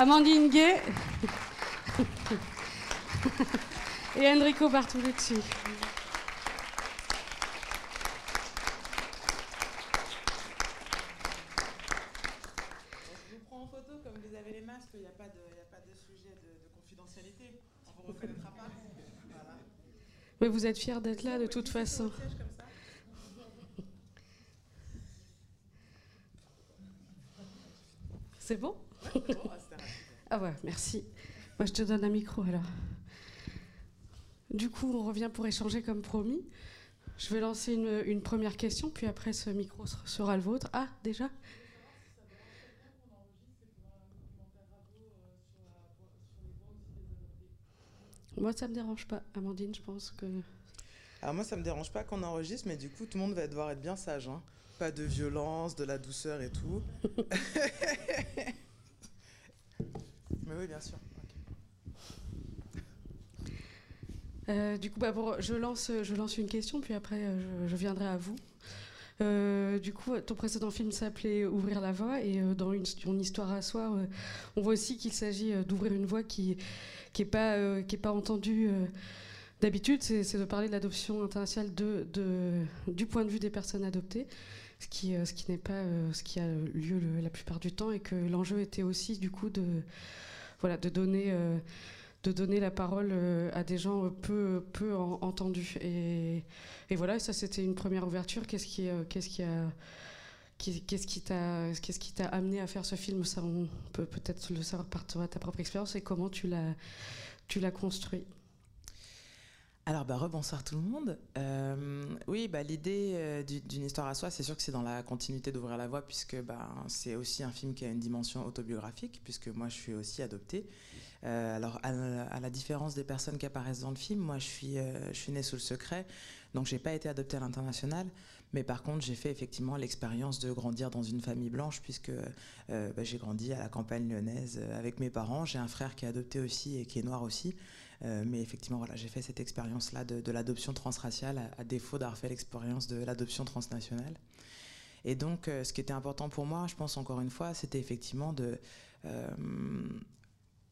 Amandine Gay et Enrico Bartolucci. Je vous prends en photo, comme vous avez les masques, il n'y a, pas de- sujet de, de confidentialité. On ne vous reconnaîtra pas. Mais vous êtes fiers d'être là de toute façon. C'est bon. Ah ouais, merci. Moi, je te donne un micro alors. Du coup, on revient pour échanger comme promis. Je vais lancer une, une première question, puis après, ce micro ser- sera le vôtre. Ah, déjà? Moi, ça me dérange pas. Amandine, je pense que. Alors moi, ça me dérange pas qu'on enregistre, mais du coup, tout le monde va devoir être bien sage. hein. Pas de violence, de la douceur et tout. oui, bien sûr. Euh, du coup, bah, je, lance, je lance une question, puis après, euh, je, viendrai à vous. Euh, du coup, ton précédent film s'appelait Ouvrir la voie, et dans une, histoire à soi, on voit aussi qu'il s'agit d'ouvrir une voie qui qui est pas entendue d'habitude. C'est de parler de l'adoption internationale du point de vue des personnes adoptées, ce qui ce qui n'est pas ce qui a lieu le- la plupart du temps, et que l'enjeu était aussi du coup de voilà de donner euh, de donner la parole euh, à des gens peu, peu en- entendus. Et, voilà, ça c'était une première ouverture. Qu'est-ce qui, euh, qu'est-ce qui Qu'est-ce qui t'a qu'est-ce qui t'a amené à faire ce film? Ça, on peut peut-être le savoir par ta propre expérience et comment tu l'as tu l'as construit? Alors, bah, rebonsoir tout le monde. Euh, oui, bah, l'idée euh, du- d'une histoire à soi, c'est sûr que c'est dans la continuité d'ouvrir la voie, puisque bah, c'est aussi un film qui a une dimension autobiographique, puisque moi je suis aussi adoptée. Euh, alors, à, la- différence des personnes qui apparaissent dans le film, moi je suis, je suis née sous le secret, donc j'ai pas été adoptée à l'international, mais par contre j'ai fait effectivement l'expérience de grandir dans une famille blanche, puisque bah, j'ai grandi à la campagne lyonnaise avec mes parents. J'ai un frère qui est adopté aussi et qui est noir aussi. Euh, mais effectivement, voilà, j'ai fait cette expérience-là de, l'adoption transraciale, à, à défaut d'avoir fait l'expérience de l'adoption transnationale. Et donc, euh, ce qui était important pour moi, je pense encore une fois, c'était effectivement de, euh,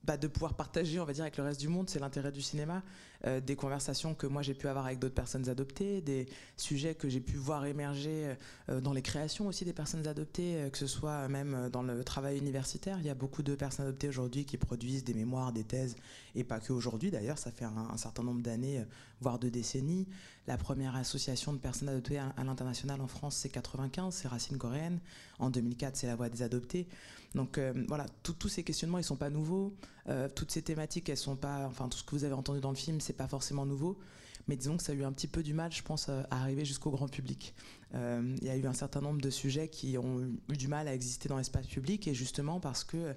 bah, de pouvoir partager, on va dire, avec le reste du monde, c'est l'intérêt du cinéma, euh, des conversations que moi j'ai pu avoir avec d'autres personnes adoptées, des sujets que j'ai pu voir émerger euh, dans les créations aussi des personnes adoptées, euh, que ce soit même euh, dans le travail universitaire. Il y a beaucoup de personnes adoptées aujourd'hui qui produisent des mémoires, des thèses, et pas que aujourd'hui d'ailleurs, ça fait un, certain nombre d'années, euh, voire de décennies. La première association de personnes adoptées à, l'international en France, c'est 95, c'est Racine coréenne. En 2004, c'est La Voix des adoptés. Donc euh, voilà, tous ces questionnements, ils sont pas nouveaux. Euh, toutes ces thématiques, elles sont pas, enfin tout ce que vous avez entendu dans le film, c'est pas forcément nouveau. Mais disons que ça a eu un petit peu du mal, je pense, euh, à arriver jusqu'au grand public. Euh, Il y a eu un certain nombre de sujets qui ont eu du mal à exister dans l'espace public, et justement parce que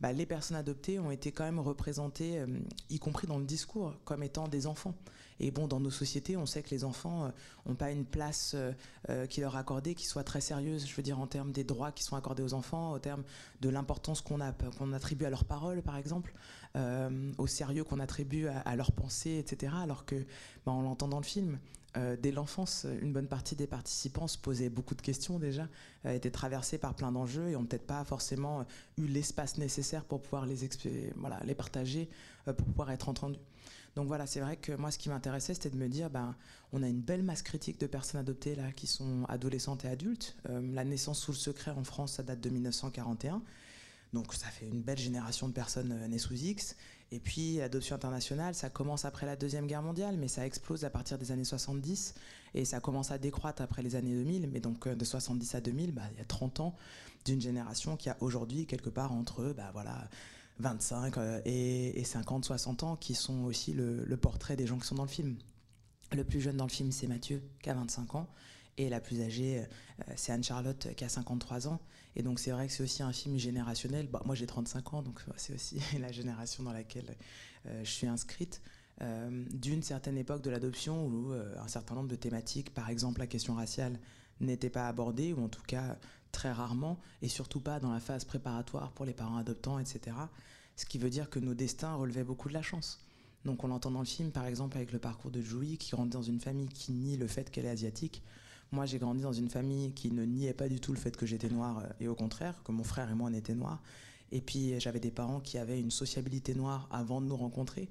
bah, les personnes adoptées ont été quand même représentées, y compris dans le discours, comme étant des enfants. Et bon, dans nos sociétés, on sait que les enfants n'ont pas une place euh, euh, qui leur est accordée qui soit très sérieuse, je veux dire en termes des droits qui sont accordés aux enfants, au terme de l'importance qu'on qu'on attribue à leurs paroles, par exemple, euh, au sérieux qu'on attribue à, à leurs pensées, etc. Alors que, bah, en l'entendant le film, euh, dès l'enfance, une bonne partie des participants se posaient beaucoup de questions déjà, euh, étaient traversés par plein d'enjeux et ont peut-être pas forcément euh, eu l'espace nécessaire pour pouvoir les, partager, euh, pour pouvoir être entendus. Donc voilà, c'est vrai que moi, ce qui m'intéressait, c'était de me dire, ben, on a une belle masse critique de personnes adoptées là, qui sont adolescentes et adultes. Euh, la naissance sous le secret en France, ça date de 1941. Donc ça fait une belle génération de personnes euh, nées sous X. Et puis l'adoption internationale, ça commence après la Deuxième Guerre mondiale, mais ça explose à partir des années 70 et ça commence à décroître après les années 2000. Mais donc euh, de 70 à 2000, bah, il y a 30 ans d'une génération qui a aujourd'hui quelque part entre bah, voilà, 25 euh, et, et 50, 60 ans qui sont aussi le, portrait des gens qui sont dans le film. Le plus jeune dans le film, c'est Mathieu, qui a 25 ans. Et la plus âgée, euh, c'est Anne-Charlotte, qui a 53 ans. Et donc, c'est vrai que c'est aussi un film générationnel. Bah, moi, j'ai 35 ans, donc c'est aussi la génération dans laquelle euh, je suis inscrite. D'une certaine époque de l'adoption où un certain nombre de thématiques, par exemple la question raciale, n'étaient pas abordées, ou en tout cas très rarement, et surtout pas dans la phase préparatoire pour les parents adoptants, etc. Ce qui veut dire que nos destins relevaient beaucoup de la chance. Donc on l'entend dans le film, par exemple, avec le parcours de Julie, qui grandit dans une famille qui nie le fait qu'elle est asiatique. Moi, j'ai grandi dans une famille qui ne niait pas du tout le fait que j'étais noire, euh, et au contraire, que mon frère et moi, on était noirs. Et puis j'avais des parents qui avaient une sociabilité noire avant de nous rencontrer.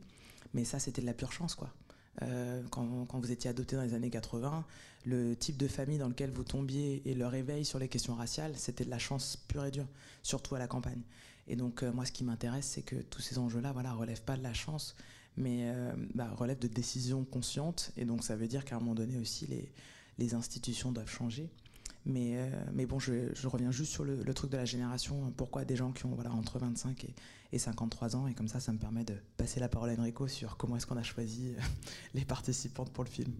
Mais ça, c'était de la pure chance, quoi. Euh, quand, quand, vous étiez adopté dans les années 80, le type de famille dans lequel vous tombiez et le réveil sur les questions raciales, c'était de la chance pure et dure, surtout à la campagne. Et donc, euh, moi, ce qui m'intéresse, c'est que tous ces enjeux-là voilà, relèvent pas de la chance, mais euh, bah, relèvent de décisions conscientes. Et donc, ça veut dire qu'à un moment donné aussi, les, institutions doivent changer. Mais, euh, mais bon, je, reviens juste sur le, truc de la génération. Pourquoi des gens qui ont voilà, entre 25 et, et, 53 ans Et comme ça, ça me permet de passer la parole à Enrico sur comment est-ce qu'on a choisi les participantes pour le film.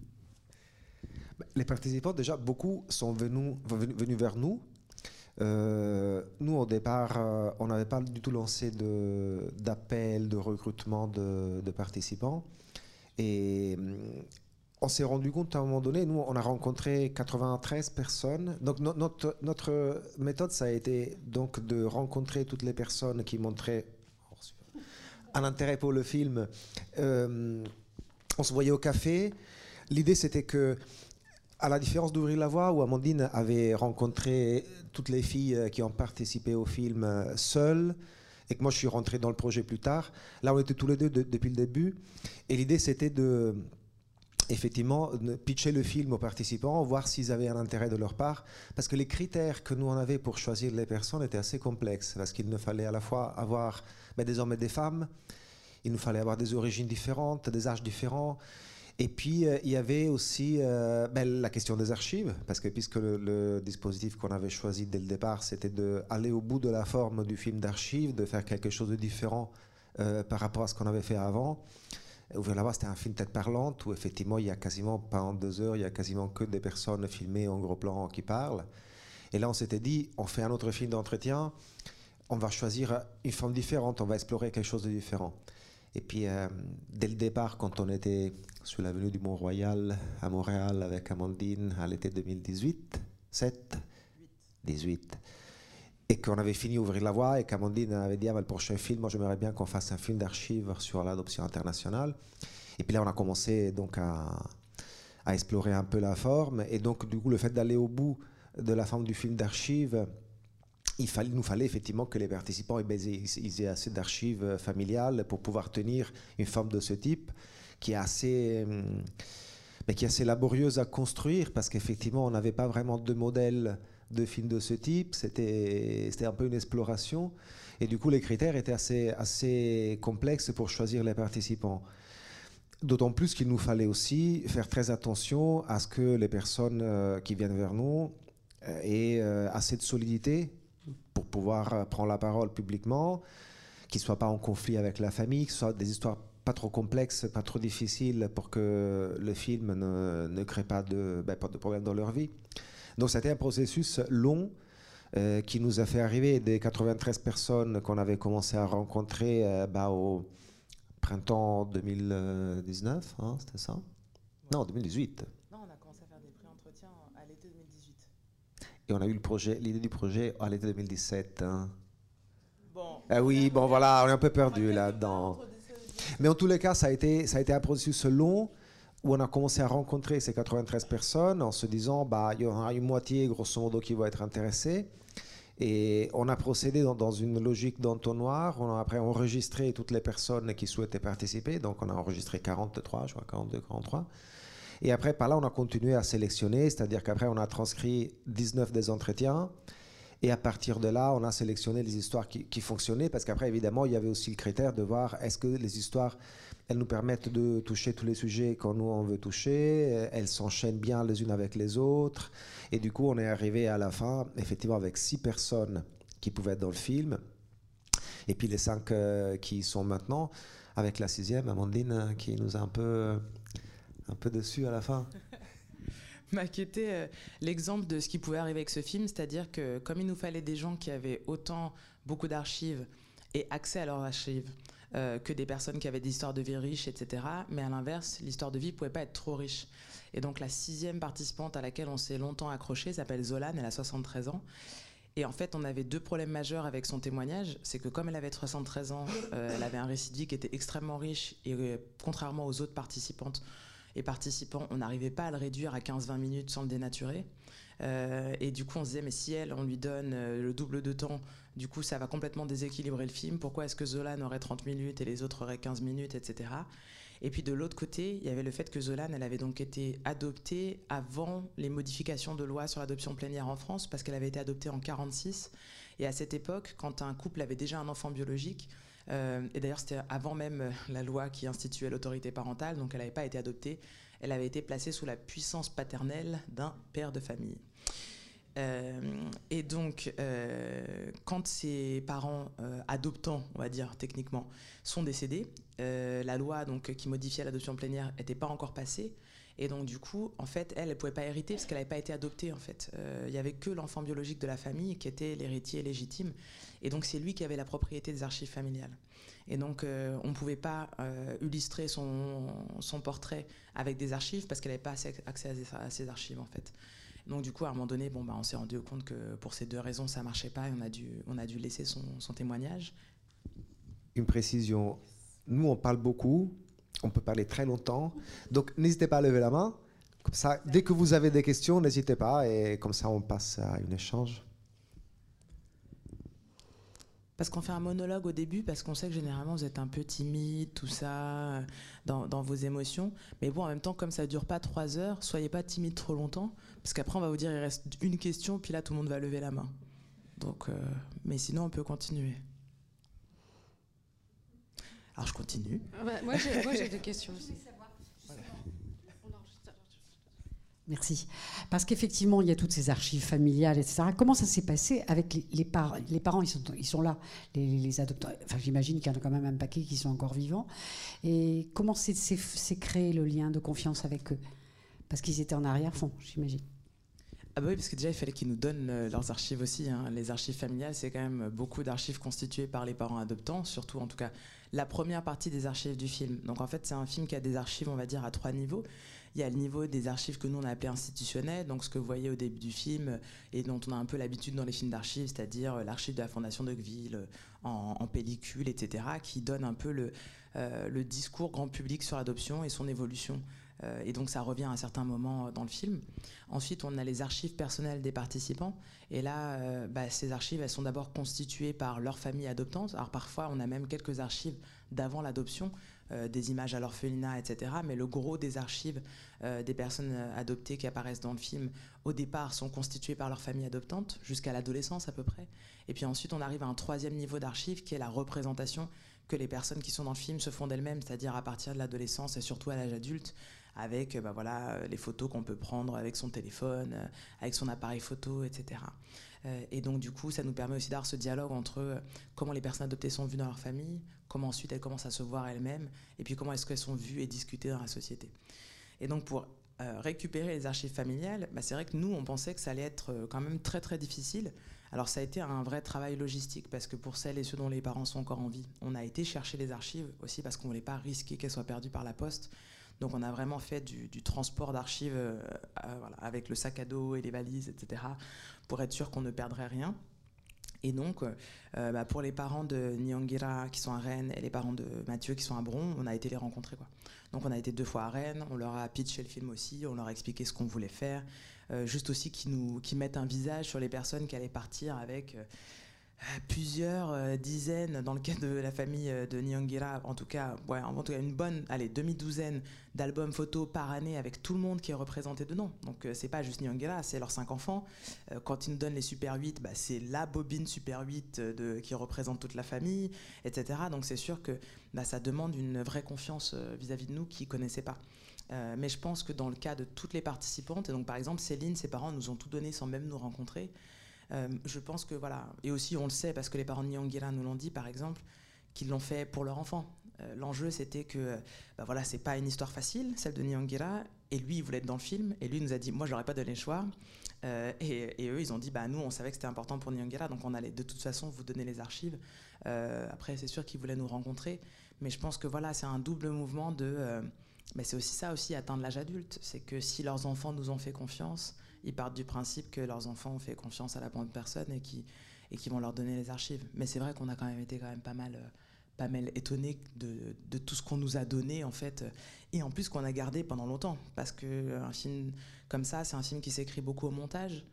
Les participants, déjà, beaucoup sont venus, vers nous euh, nous, au départ, euh, on n'avait pas du tout lancé d'appel, de, recrutement de, participants. Et on s'est rendu compte à un moment donné, nous, on a rencontré 93 personnes. Donc, no, notre, méthode, ça a été donc de rencontrer toutes les personnes qui montraient un intérêt pour le film. Euh, on se voyait au café. L'idée, c'était que à la différence d'Ouvrir la Voie, où Amandine avait rencontré toutes les filles qui ont participé au film seules, et que moi je suis rentré dans le projet plus tard, là on était tous les deux de, depuis le début, et l'idée c'était de effectivement pitcher le film aux participants, voir s'ils avaient un intérêt de leur part, parce que les critères que nous on avait pour choisir les personnes étaient assez complexes, parce qu'il ne fallait à la fois avoir ben, des hommes et des femmes, il nous fallait avoir des origines différentes, des âges différents, et puis, euh, il y avait aussi euh, ben, la question des archives, parce que puisque le, dispositif qu'on avait choisi dès le départ, c'était d'aller au bout de la forme du film d'archives, de faire quelque chose de différent euh, par rapport à ce qu'on avait fait avant. Ouvrir la voie, c'était un film tête parlante, où effectivement, il y a quasiment, pendant deux heures, il y a quasiment que des personnes filmées en gros plan qui parlent. Et là, on s'était dit, on fait un autre film d'entretien, on va choisir une forme différente, on va explorer quelque chose de différent. Et puis, euh, dès le départ, quand on était sur l'avenue du Mont-Royal à Montréal avec Amandine à l'été 2018, 7, 18, et qu'on avait fini Ouvrir la voie et qu'Amandine avait dit ah, le prochain film, moi j'aimerais bien qu'on fasse un film d'archives sur l'adoption internationale. Et puis là, on a commencé donc à, à, explorer un peu la forme. Et donc, du coup, le fait d'aller au bout de la forme du film d'archives, il, nous fallait effectivement que les participants aient assez d'archives familiales pour pouvoir tenir une forme de ce type qui est assez, mais qui est assez laborieuse à construire parce qu'effectivement on n'avait pas vraiment de modèle de film de ce type, c'était un peu une exploration et du coup les critères étaient assez, assez complexes pour choisir les participants. D'autant plus qu'il nous fallait aussi faire très attention à ce que les personnes euh, qui viennent vers nous euh, aient euh, assez de solidité pour pouvoir euh, prendre la parole publiquement, qu'ils ne soient pas en conflit avec la famille, que ce soit des histoires pas trop complexes, pas trop difficiles pour que le film ne, crée pas de, ben, problèmes dans leur vie. Donc c'était un processus long euh, qui nous a fait arriver des 93 personnes qu'on avait commencé à rencontrer euh, bah, au printemps 2019, hein, c'était ça? Non, 2018. Et on a eu le projet, l'idée du projet à l'été 2017. Hein. Bon. Ah oui, bon voilà, on est un peu perdu là-dedans. Mais en tous les cas, ça a été, ça a été un processus long où on a commencé à rencontrer ces 93 personnes en se disant, bah, il y aura une moitié, grosso modo, qui va être intéressée. Et on a procédé dans, dans une logique d'entonnoir. On a après enregistré toutes les personnes qui souhaitaient participer. Donc, on a enregistré 43, je crois, 42, 43. Et après, par là, on a continué à sélectionner, c'est-à-dire qu'après, on a transcrit 19 des entretiens. Et à partir de là, on a sélectionné les histoires qui, fonctionnaient, parce qu'après, évidemment, il y avait aussi le critère de voir est-ce que les histoires, elles nous permettent de toucher tous les sujets qu'on nous on veut toucher, elles s'enchaînent bien les unes avec les autres. Et du coup, on est arrivé à la fin, effectivement, avec six personnes qui pouvaient être dans le film. Et puis les cinq euh, qui sont maintenant, avec la sixième, Amandine, qui nous a un peu un peu dessus à la fin. Bah, qui était euh, l'exemple de ce qui pouvait arriver avec ce film, c'est-à-dire que comme il nous fallait des gens qui avaient autant beaucoup d'archives et accès à leurs archives euh, que des personnes qui avaient des histoires de vie riches, etc. Mais à l'inverse, l'histoire de vie pouvait pas être trop riche. Et donc la sixième participante à laquelle on s'est longtemps accroché s'appelle Zolan, elle a 73 ans. Et en fait, on avait deux problèmes majeurs avec son témoignage. C'est que comme elle avait 73 ans, euh, elle avait un vie qui était extrêmement riche et euh, contrairement aux autres participantes, et participants, on n'arrivait pas à le réduire à 15-20 minutes sans le dénaturer. Euh, et du coup, on se disait, mais si elle, on lui donne euh, le double de temps, du coup, ça va complètement déséquilibrer le film. Pourquoi est-ce que Zolan aurait 30 minutes et les autres auraient 15 minutes, etc. Et puis de l'autre côté, il y avait le fait que Zolan, elle avait donc été adoptée avant les modifications de loi sur l'adoption plénière en France, parce qu'elle avait été adoptée en 46. Et à cette époque, quand un couple avait déjà un enfant biologique, et d'ailleurs c'était avant même la loi qui instituait l'autorité parentale, donc elle n'avait pas été adoptée, elle avait été placée sous la puissance paternelle d'un père de famille. Euh, et donc, euh, quand ses parents euh, adoptants, on va dire techniquement, sont décédés, la loi donc qui modifiait l'adoption plénière n'était pas encore passée. Et donc, du coup, en fait, elle ne pouvait pas hériter parce qu'elle n'avait pas été adoptée, en fait. Il n'y avait que l'enfant biologique de la famille qui était l'héritier légitime. Et donc, c'est lui qui avait la propriété des archives familiales. Et donc, on ne pouvait pas illustrer son, portrait avec des archives parce qu'elle n'avait pas accès à ces archives, en fait. Donc du coup, à un moment donné, bon, bah, on s'est rendu compte que pour ces deux raisons, ça marchait pas et on a dû, on a dû laisser son, témoignage. Une précision. Nous, on parle beaucoup, on peut parler très longtemps. Donc n'hésitez pas à lever la main. Comme ça, dès que vous avez des questions, n'hésitez pas et comme ça, on passe à un échange. Parce qu'on fait un monologue au début, parce qu'on sait que généralement vous êtes un peu timide, tout ça, dans, dans, vos émotions. Mais bon, en même temps, comme ça ne dure pas trois heures, soyez pas timide trop longtemps, parce qu'après on va vous dire il reste une question, puis là tout le monde va lever la main. Donc, euh, mais sinon on peut continuer. Alors je continue. Ah bah, moi j'ai des questions aussi. Merci. Parce qu'effectivement, il y a toutes ces archives familiales, etc. Comment ça s'est passé avec les, les, les, parents ils sont, là, les, les adoptants? Enfin, j'imagine qu'il y en a quand même un paquet qui sont encore vivants. Et comment s'est créé le lien de confiance avec eux? Parce qu'ils étaient en arrière-fond, j'imagine. Ah bah oui, parce que déjà, il fallait qu'ils nous donnent euh, leurs archives aussi. Hein. Les archives familiales, c'est quand même beaucoup d'archives constituées par les parents adoptants, surtout en tout cas la première partie des archives du film. Donc en fait, c'est un film qui a des archives, on va dire, à trois niveaux. Il y a le niveau des archives que nous on a appelé institutionnelles, donc ce que vous voyez au début du film et dont on a un peu l'habitude dans les films d'archives, c'est-à-dire euh, l'archive de la Fondation d'Oakville euh, en, pellicule, etc., qui donne un peu le, euh, le discours grand public sur l'adoption et son évolution. et donc ça revient à un certain moment dans le film. Ensuite, on a les archives personnelles des participants. Et là, bah, ces archives, elles sont d'abord constituées par leur famille adoptante. Alors parfois, on a même quelques archives d'avant l'adoption. Euh, des images à l'orphelinat, etc. Mais le gros des archives euh, des personnes euh, adoptées qui apparaissent dans le film, au départ, sont constituées par leur famille adoptante, jusqu'à l'adolescence à peu près. Et puis ensuite, on arrive à un troisième niveau d'archives qui est la représentation que les personnes qui sont dans le film se font d'elles-mêmes, c'est-à-dire à partir de l'adolescence et surtout à l'âge adulte, avec bah voilà, les photos qu'on peut prendre avec son téléphone, avec son appareil photo, etc. Euh, et donc, du coup, ça nous permet aussi d'avoir ce dialogue entre euh, comment les personnes adoptées sont vues dans leur famille, comment ensuite elles commencent à se voir elles-mêmes, et puis comment est-ce qu'elles sont vues et discutées dans la société. Et donc, pour euh, récupérer les archives familiales, bah, c'est vrai que nous, on pensait que ça allait être quand même très très difficile. Alors ça a été un vrai travail logistique parce que pour celles et ceux dont les parents sont encore en vie, on a été chercher les archives aussi parce qu'on ne voulait pas risquer qu'elles soient perdues par la poste. Donc on a vraiment fait du, transport d'archives avec le sac à dos et les valises, etc pour être sûr qu'on ne perdrait rien. Et donc, euh, bah, pour les parents de Nyangira qui sont à Rennes et les parents de Mathieu qui sont à Bron, on a été les rencontrer. Donc, on a été deux fois à Rennes, on leur a pitché le film aussi, on leur a expliqué ce qu'on voulait faire, euh, juste aussi qu'ils nous, qui mettent un visage sur les personnes qui allaient partir avec. Euh, plusieurs euh, dizaines, dans le cas de la famille euh, de Nyangira, en tout cas, en tout cas une bonne, allez, demi-douzaine d'albums photos par année avec tout le monde qui est représenté dedans. Donc euh, c'est pas juste Nyangira, c'est leurs cinq enfants. quand ils nous donnent les Super 8, bah, c'est la bobine Super 8 de, qui représente toute la famille, etc. Donc c'est sûr que bah, ça demande une vraie confiance vis-à-vis de nous qui connaissaient pas. Mais je pense que dans le cas de toutes les participantes, et donc par exemple Céline, ses parents nous ont tout donné sans même nous rencontrer. Euh, je pense que voilà, et aussi on le sait parce que les parents de Nyangira nous l'ont dit par exemple, qu'ils l'ont fait pour leur enfant. Euh, l'enjeu c'était que bah voilà, c'est pas une histoire facile, celle de Nyangira, et lui il voulait être dans le film, et lui nous a dit moi j'aurais pas donné le choix. Euh, et, eux ils ont dit bah nous on savait que c'était important pour Nyangira, donc on allait de toute façon vous donner les archives. après c'est sûr qu'ils voulaient nous rencontrer, mais je pense que voilà c'est un double mouvement de mais c'est aussi ça aussi atteindre l'âge adulte, c'est que si leurs enfants nous ont fait confiance, ils partent du principe que leurs enfants ont fait confiance à la bonne personne et qui, et qui vont leur donner les archives. Mais c'est vrai qu'on a quand même été quand même pas mal, euh, pas mal étonné de, tout ce qu'on nous a donné en fait, et en plus qu'on a gardé pendant longtemps, parce que un film comme ça, c'est un film qui s'écrit beaucoup au montage.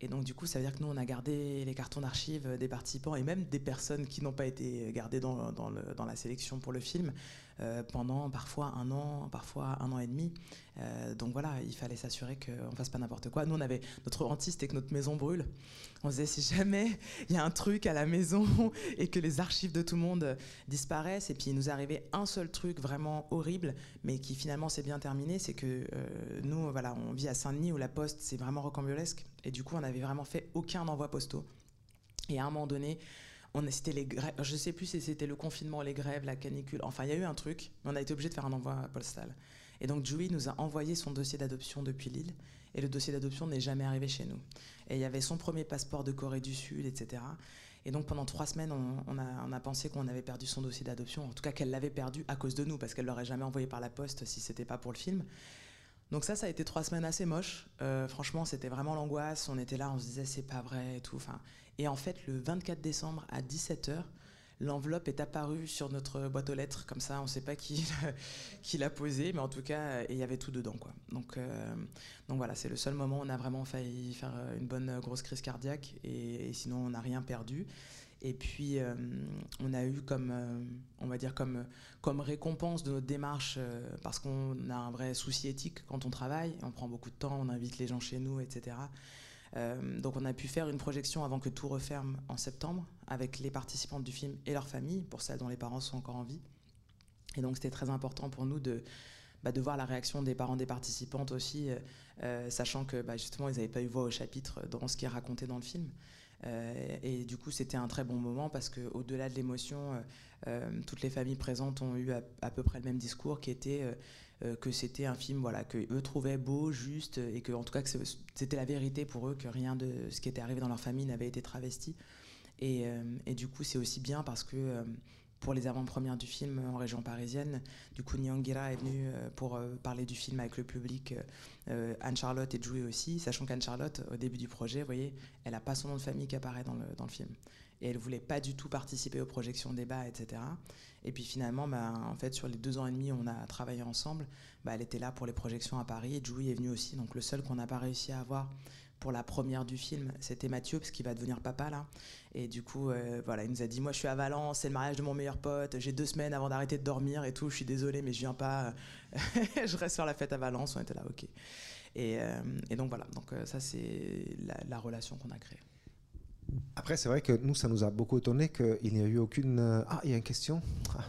Et donc, du coup, ça veut dire que nous, on a gardé les cartons d'archives des participants et même des personnes qui n'ont pas été gardées dans, dans, dans, la sélection pour le film. Euh, pendant parfois un an, parfois un an et demi. Euh, donc voilà, il fallait s'assurer qu'on fasse pas n'importe quoi. Nous, on avait notre hantiste et que notre maison brûle. On se disait, si jamais il y a un truc à la maison et que les archives de tout le monde disparaissent, et puis il nous arrivait un seul truc vraiment horrible, mais qui finalement s'est bien terminé, c'est que euh, nous, voilà, on vit à Saint-Denis où la poste, c'est vraiment rocambolesque. Et du coup, on n'avait vraiment fait aucun envoi postaux. Et à un moment donné, on c'était les grèves, je sais plus si c'était le confinement, les grèves, la canicule, enfin il y a eu un truc, mais on a été obligé de faire un envoi postal. Et donc Julie nous a envoyé son dossier d'adoption depuis Lille, et le dossier d'adoption n'est jamais arrivé chez nous. Et il y avait son premier passeport de Corée du Sud, etc. Et donc pendant trois semaines, on, a, pensé qu'on avait perdu son dossier d'adoption, en tout cas qu'elle l'avait perdu à cause de nous, parce qu'elle l'aurait jamais envoyé par la poste si c'était pas pour le film. Donc ça, ça a été trois semaines assez moches. Euh, franchement, c'était vraiment l'angoisse. On était là, on se disait c'est pas vrai et tout. Enfin, et en fait, le 24 décembre à 17h, l'enveloppe est apparue sur notre boîte aux lettres, comme ça, on ne sait pas qui, qui l'a posée, mais en tout cas, il y avait tout dedans. Quoi. Donc, euh, donc voilà, c'est le seul moment où on a vraiment failli faire une bonne grosse crise cardiaque, et, sinon on n'a rien perdu. Et puis, euh, on a eu comme, euh, on va dire comme, comme récompense de notre démarche, parce qu'on a un vrai souci éthique quand on travaille, on prend beaucoup de temps, on invite les gens chez nous, etc. Euh, donc on a pu faire une projection avant que tout referme en septembre avec les participantes du film et leurs familles, pour celles dont les parents sont encore en vie. Et donc c'était très important pour nous de, bah, voir la réaction des parents des participantes aussi, euh, euh, sachant que bah, justement ils n'avaient pas eu voix au chapitre dans ce qui est raconté dans le film. Et du coup c'était un très bon moment parce qu'au-delà de l'émotion, toutes les familles présentes ont eu à, peu près le même discours qui était euh, que c'était un film voilà, que eux trouvaient beau, juste, et que tout cas c'était la vérité pour eux, que rien de ce qui était arrivé dans leur famille n'avait été travesti. Et, euh, du coup, c'est aussi bien parce que euh, pour les avant-premières du film en région parisienne. Du coup, Nyangira est venue pour parler du film avec le public, Anne-Charlotte et Joué aussi, sachant qu'Anne-Charlotte, au début du projet, vous voyez, elle n'a pas son nom de famille qui apparaît dans le, dans le film. Et elle voulait pas du tout participer aux projections débats, etc. Et puis finalement, bah, en fait, sur les deux ans et demi, on a travaillé ensemble. Bah, elle était là pour les projections à Paris et Julie est venue aussi. Donc le seul qu'on n'a pas réussi à avoir pour la première du film, c'était Mathieu, parce qu'il va devenir papa là. Et du coup, euh, voilà, il nous a dit Moi, je suis à Valence, c'est le mariage de mon meilleur pote, j'ai deux semaines avant d'arrêter de dormir et tout, je suis désolé, mais je viens pas, je reste faire la fête à Valence. On était là, ok. Et, euh, donc voilà, donc euh, ça, c'est la, la relation qu'on a créée. Après, c'est vrai que nous, ça nous a beaucoup étonné qu'il n'y a eu aucune. Euh, ah, il y a une question ah.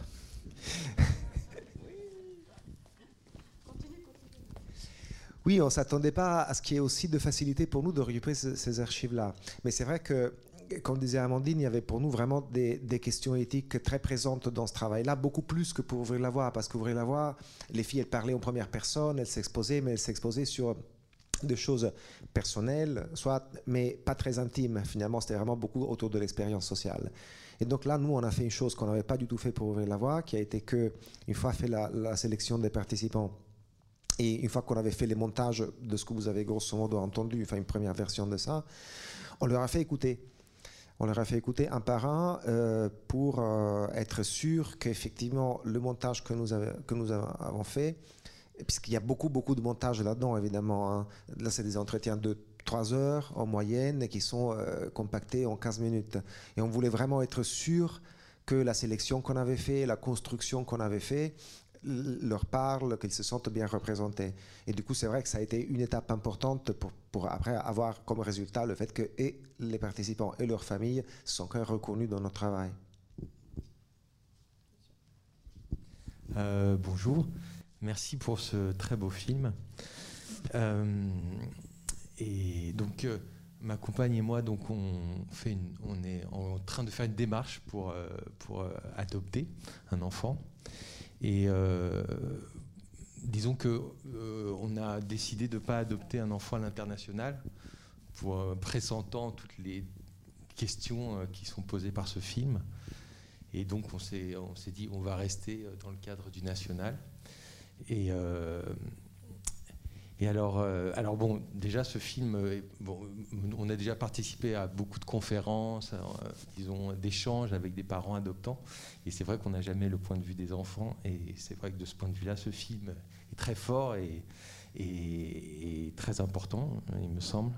Oui, on ne s'attendait pas à ce qu'il y ait aussi de facilité pour nous de récupérer ces, archives-là. Mais c'est vrai que, comme disait Amandine, il y avait pour nous vraiment des, des questions éthiques très présentes dans ce travail-là, beaucoup plus que pour ouvrir la voie. Parce qu'ouvrir la voie, les filles, elles parlaient en première personne, elles s'exposaient, mais elles s'exposaient sur de choses personnelles, soit, mais pas très intimes. Finalement, c'était vraiment beaucoup autour de l'expérience sociale. Et donc là, nous, on a fait une chose qu'on n'avait pas du tout fait pour ouvrir la voie, qui a été que, une fois fait la, sélection des participants, et une fois qu'on avait fait les montages de ce que vous avez grosso modo entendu, enfin une première version de ça, on leur a fait écouter. On leur a fait écouter un par un euh, pour euh, être sûr qu'effectivement le montage que nous, avons fait puisqu'il y a beaucoup, beaucoup de montage là-dedans, évidemment. Hein. Là, c'est des entretiens de 3 heures en moyenne qui sont euh, compactés en 15 minutes. Et on voulait vraiment être sûr que la sélection qu'on avait fait, la construction qu'on avait fait, leur parle, qu'ils se sentent bien représentés. Et du coup, c'est vrai que ça a été une étape importante pour, pour, après avoir comme résultat le fait que et les participants et leurs familles sont quand même reconnus dans notre travail. Euh, bonjour. Merci pour ce très beau film. Euh, et donc, euh, ma compagne et moi, donc, on, fait on est en train de faire une démarche pour, pour adopter un enfant. Et disons que on a décidé de ne pas adopter un enfant à l'international pour pressentant toutes les questions qui sont posées par ce film. Et donc, on s'est dit, on va rester dans le cadre du national. Et, euh, Et alors, euh, alors bon, déjà ce film, euh, bon, on a déjà participé à beaucoup de conférences, euh, disons d'échanges avec des parents adoptants, et c'est vrai qu'on n'a jamais le point de vue des enfants, et c'est vrai que de ce point de vue-là, ce film est très fort et, et, très important, il me semble.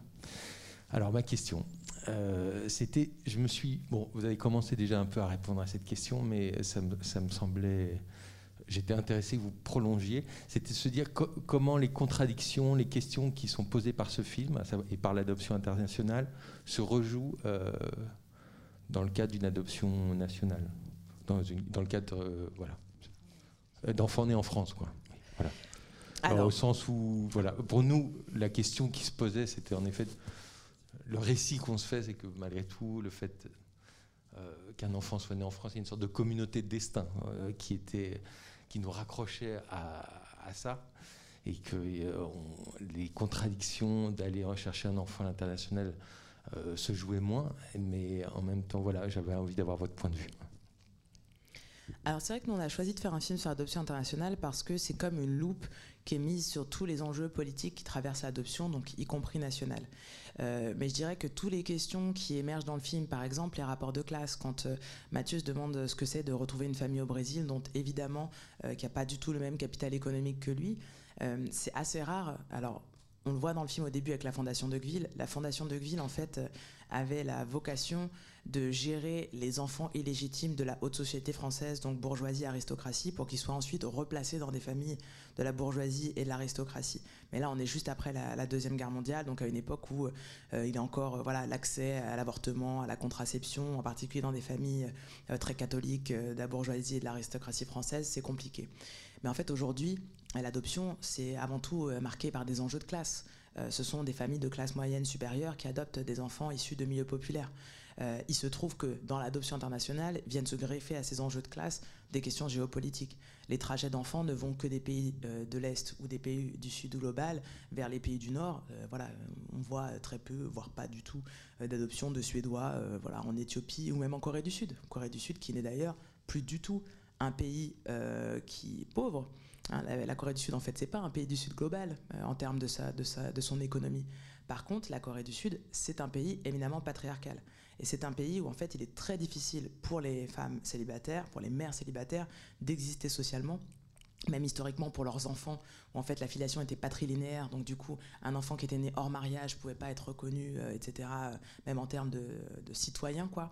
Alors ma question, c'était, je me suis, bon, vous avez commencé déjà un peu à répondre à cette question, mais ça ça me semblait j'étais intéressé que vous prolongiez, c'était de se dire comment les contradictions, les questions qui sont posées par ce film et par l'adoption internationale se rejouent euh, dans le cadre d'une adoption nationale, dans, dans le cadre euh, voilà, d'enfants nés en France. Quoi. Voilà. Alors, au sens où, voilà, pour nous, la question qui se posait, c'était en effet le récit qu'on se fait, c'est que malgré tout, le fait euh, qu'un enfant soit né en France, il y a une sorte de communauté de destin qui était qui nous raccrochait à, ça et que euh, les contradictions d'aller rechercher un enfant à l'international euh, se jouaient moins, mais en même temps, voilà, j'avais envie d'avoir votre point de vue. Alors c'est vrai que nous on a choisi de faire un film sur l'adoption internationale parce que c'est comme une loupe qui est mise sur tous les enjeux politiques qui traversent l'adoption, donc y compris nationale. Euh, mais je dirais que toutes les questions qui émergent dans le film, par exemple les rapports de classe, quand euh, Mathieu se demande ce que c'est de retrouver une famille au Brésil, dont évidemment euh, qui n'a pas du tout le même capital économique que lui, c'est assez rare. Alors on le voit dans le film au début avec la Fondation de Gville. La Fondation de Gville, en fait, avait la vocation de gérer les enfants illégitimes de la haute société française, donc bourgeoisie, aristocratie, pour qu'ils soient ensuite replacés dans des familles de la bourgeoisie et de l'aristocratie. Mais là, on est juste après la, Deuxième Guerre mondiale, donc à une époque où euh, il y a encore euh, voilà, l'accès à l'avortement, à la contraception, en particulier dans des familles euh, très catholiques de la bourgeoisie et de l'aristocratie française, c'est compliqué. Mais en fait, aujourd'hui, l'adoption, c'est avant tout marqué par des enjeux de classe. ce sont des familles de classe moyenne supérieure qui adoptent des enfants issus de milieux populaires. Euh, il se trouve que dans l'adoption internationale viennent se greffer à ces enjeux de classe des questions géopolitiques. Les trajets d'enfants ne vont que des pays euh, de l'Est ou des pays du Sud global vers les pays du Nord. Euh, voilà, on voit très peu, voire pas du tout, d'adoption de Suédois voilà, en Éthiopie ou même en Corée du Sud. Corée du Sud qui n'est d'ailleurs plus du tout un pays qui est pauvre. Hein, la, Corée du Sud, en fait, c'est pas un pays du Sud global en termes de, sa, de, sa, de son économie. Par contre, la Corée du Sud, c'est un pays éminemment patriarcal. Et c'est un pays où en fait il est très difficile pour les femmes célibataires, pour les mères célibataires, d'exister socialement même historiquement pour leurs enfants, où en fait la filiation était patrilinéaire, donc du coup un enfant qui était né hors mariage pouvait pas être reconnu, euh, etc., euh, même en termes de, citoyen, quoi.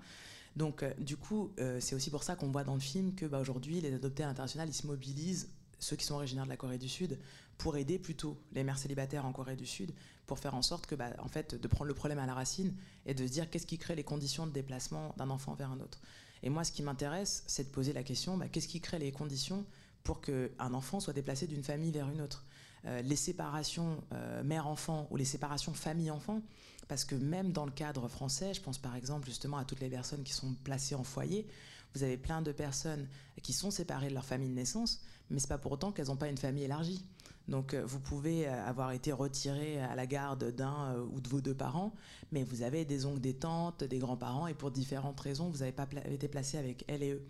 Donc euh, du coup, c'est aussi pour ça qu'on voit dans le film que bah, aujourd'hui les adoptés internationaux ils se mobilisent, ceux qui sont originaires de la Corée du Sud, pour aider plutôt les mères célibataires en Corée du Sud, pour faire en sorte que, bah, en fait, de prendre le problème à la racine et de se dire qu'est-ce qui crée les conditions de déplacement d'un enfant vers un autre. Et moi, ce qui m'intéresse, c'est de poser la question bah, qu'est-ce qui crée les conditions pour qu'un enfant soit déplacé d'une famille vers une autre? Euh, Les séparations euh, mère-enfant ou les séparations famille-enfant, parce que même dans le cadre français, je pense par exemple justement à toutes les personnes qui sont placées en foyer, vous avez plein de personnes qui sont séparées de leur famille de naissance, mais c'est pas pour autant qu'elles n'ont pas une famille élargie. Donc euh, vous pouvez euh, avoir été retiré à la garde d'un euh, ou de vos deux parents, mais vous avez des oncles, des tantes, des grands-parents, et pour différentes raisons, vous n'avez pas été placé avec elles et eux.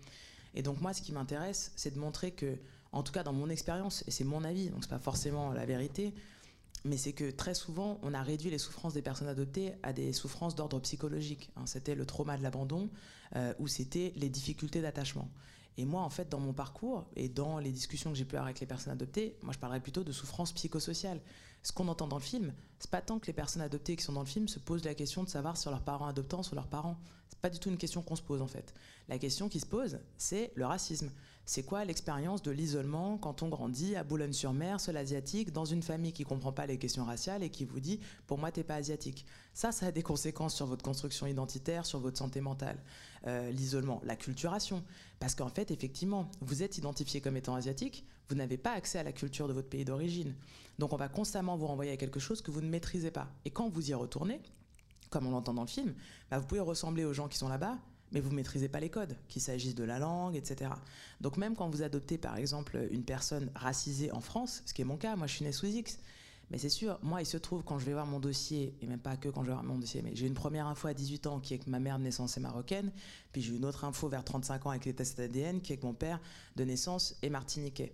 Et donc moi, ce qui m'intéresse, c'est de montrer que, en tout cas dans mon expérience, et c'est mon avis, donc c'est pas forcément la vérité, mais c'est que très souvent, on a réduit les souffrances des personnes adoptées à des souffrances d'ordre psychologique. Hein. C'était le trauma de l'abandon ou c'était les difficultés d'attachement. Et moi, en fait, dans mon parcours et dans les discussions que j'ai pu avoir avec les personnes adoptées, moi, je parlerais plutôt de souffrance psychosociale. Ce qu'on entend dans le film, c'est pas tant que les personnes adoptées qui sont dans le film se posent la question de savoir si leurs parents adoptants sont leurs parents. C'est pas du tout une question qu'on se pose en fait. La question qui se pose, c'est le racisme. C'est quoi l'expérience de l'isolement quand on grandit à Boulogne-sur-Mer, seul asiatique, dans une famille qui comprend pas les questions raciales et qui vous dit pour moi t'es pas asiatique. Ça, ça a des conséquences sur votre construction identitaire, sur votre santé mentale. Euh, l'isolement, la culturation, parce qu'en fait effectivement vous êtes identifié comme étant asiatique, vous n'avez pas accès à la culture de votre pays d'origine. Donc on va constamment vous renvoyer à quelque chose que vous ne maîtrisez pas. Et quand vous y retournez, comme on l'entend dans le film, bah, vous pouvez ressembler aux gens qui sont là-bas, mais vous ne maîtrisez pas les codes, qu'il s'agisse de la langue, etc. Donc même quand vous adoptez par exemple une personne racisée en France, ce qui est mon cas, moi je suis né sous X, mais c'est sûr, moi il se trouve quand je vais voir mon dossier, et même pas que quand je vais voir mon dossier, mais j'ai une première info à 18 ans qui est que ma mère de naissance est marocaine, puis j'ai une autre info vers 35 ans avec les tests ADN qui est que mon père de naissance est martiniquais.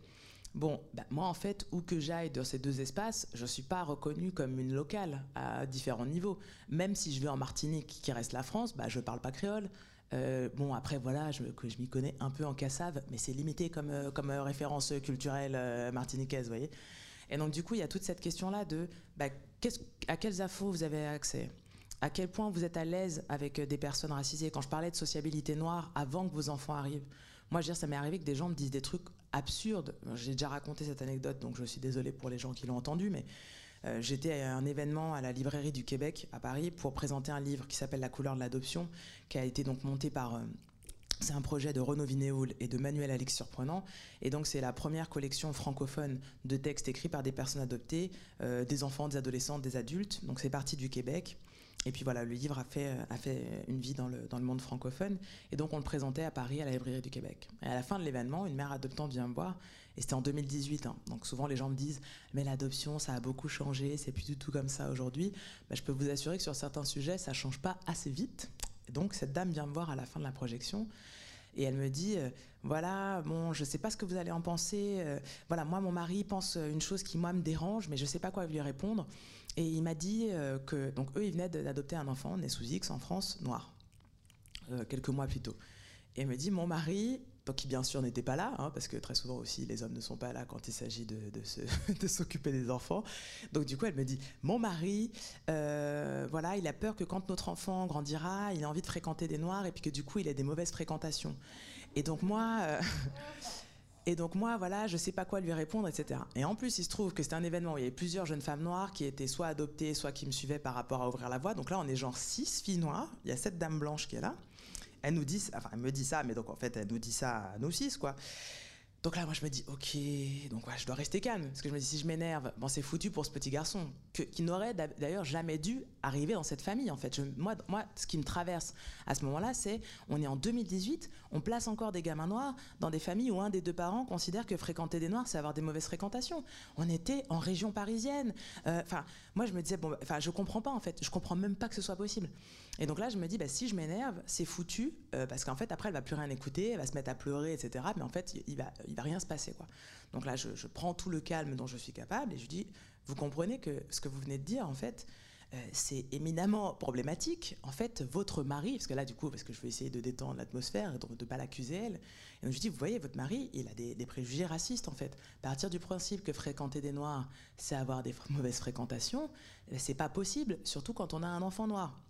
Bon, bah, moi en fait, où que j'aille dans ces deux espaces, je ne suis pas reconnue comme une locale à différents niveaux. Même si je vais en Martinique, qui reste la France, bah, je ne parle pas créole. Euh, bon, après, voilà, je, je m'y connais un peu en cassave, mais c'est limité comme, euh, comme euh, référence culturelle martiniquaise, vous voyez. Et donc, du coup, il y a toute cette question-là de bah, à quelles infos vous avez accès? À quel point vous êtes à l'aise avec des personnes racisées? Quand je parlais de sociabilité noire avant que vos enfants arrivent, moi, je veux dire, ça m'est arrivé que des gens me disent des trucs absurdes. J'ai déjà raconté cette anecdote, donc je suis désolée pour les gens qui l'ont entendu, mais j'étais à un événement à la librairie du Québec à Paris pour présenter un livre qui s'appelle La couleur de l'adoption, qui a été donc monté par euh, c'est un projet de Renaud Vinéoul et de Manuel Alix Surprenant. Et donc, c'est la première collection francophone de textes écrits par des personnes adoptées, euh, des enfants, des adolescents, des adultes. Donc, c'est parti du Québec. Et puis voilà, le livre a fait, a fait une vie dans le, dans le monde francophone. Et donc, on le présentait à Paris, à la librairie du Québec. Et à la fin de l'événement, une mère adoptante vient me voir et c'était en 2018. Hein. Donc souvent les gens me disent mais l'adoption ça a beaucoup changé, c'est plus du tout comme ça aujourd'hui. Bah, je peux vous assurer que sur certains sujets ça change pas assez vite. Donc cette dame vient me voir à la fin de la projection et elle me dit euh, voilà bon je sais pas ce que vous allez en penser. Euh, voilà moi mon mari pense une chose qui moi me dérange mais je sais pas quoi lui répondre. Et il m'a dit euh, que donc eux ils venaient d'adopter un enfant né sous X en France noir quelques mois plus tôt. Et elle me dit mon mari qui bien sûr n'était pas là, hein, parce que très souvent aussi les hommes ne sont pas là quand il s'agit de, s'occuper des enfants. Donc du coup elle me dit, mon mari, euh, voilà, il a peur que quand notre enfant grandira, il a envie de fréquenter des noirs et puis que du coup il ait des mauvaises fréquentations. Et donc moi... Euh, et donc moi, voilà, je sais pas quoi lui répondre, etc. Et en plus, il se trouve que c'était un événement où il y avait plusieurs jeunes femmes noires qui étaient soit adoptées, soit qui me suivaient par rapport à ouvrir la voie. Donc là, on est genre six filles noires. Il y a cette dame blanche qui est là elle nous dit, enfin, elle me dit ça, mais donc en fait, elle nous dit ça à nous six, quoi. Donc là, moi, je me dis, ok, donc je dois rester calme. Parce que je me dis, si je m'énerve, bon, c'est foutu pour ce petit garçon, qui n'aurait d'ailleurs jamais dû arriver dans cette famille, en fait. moi, ce qui me traverse à ce moment-là, c'est, on est en 2018, on place encore des gamins noirs dans des familles où un des deux parents considère que fréquenter des noirs, c'est avoir des mauvaises fréquentations. On était en région parisienne. Euh, enfin, moi, je me disais, bon, enfin, je comprends pas, en fait. Je comprends même pas que ce soit possible. Et donc là, je me dis, bah, si je m'énerve, c'est foutu, euh, parce qu'en fait, après, elle va plus rien écouter, elle va se mettre à pleurer, etc. Mais en fait, il va, il va rien se passer. Donc là, je, prends tout le calme dont je suis capable et je dis, vous comprenez que ce que vous venez de dire, en fait, euh, c'est éminemment problématique. En fait, votre mari, parce que là, du coup, parce que je vais essayer de détendre l'atmosphère et de ne pas l'accuser elle, et donc je dis, vous voyez, votre mari, il a des, préjugés racistes, en fait. Partir du principe que fréquenter des noirs, c'est avoir des mauvaises fréquentations, ben, c'est pas possible, surtout quand on a un enfant noir.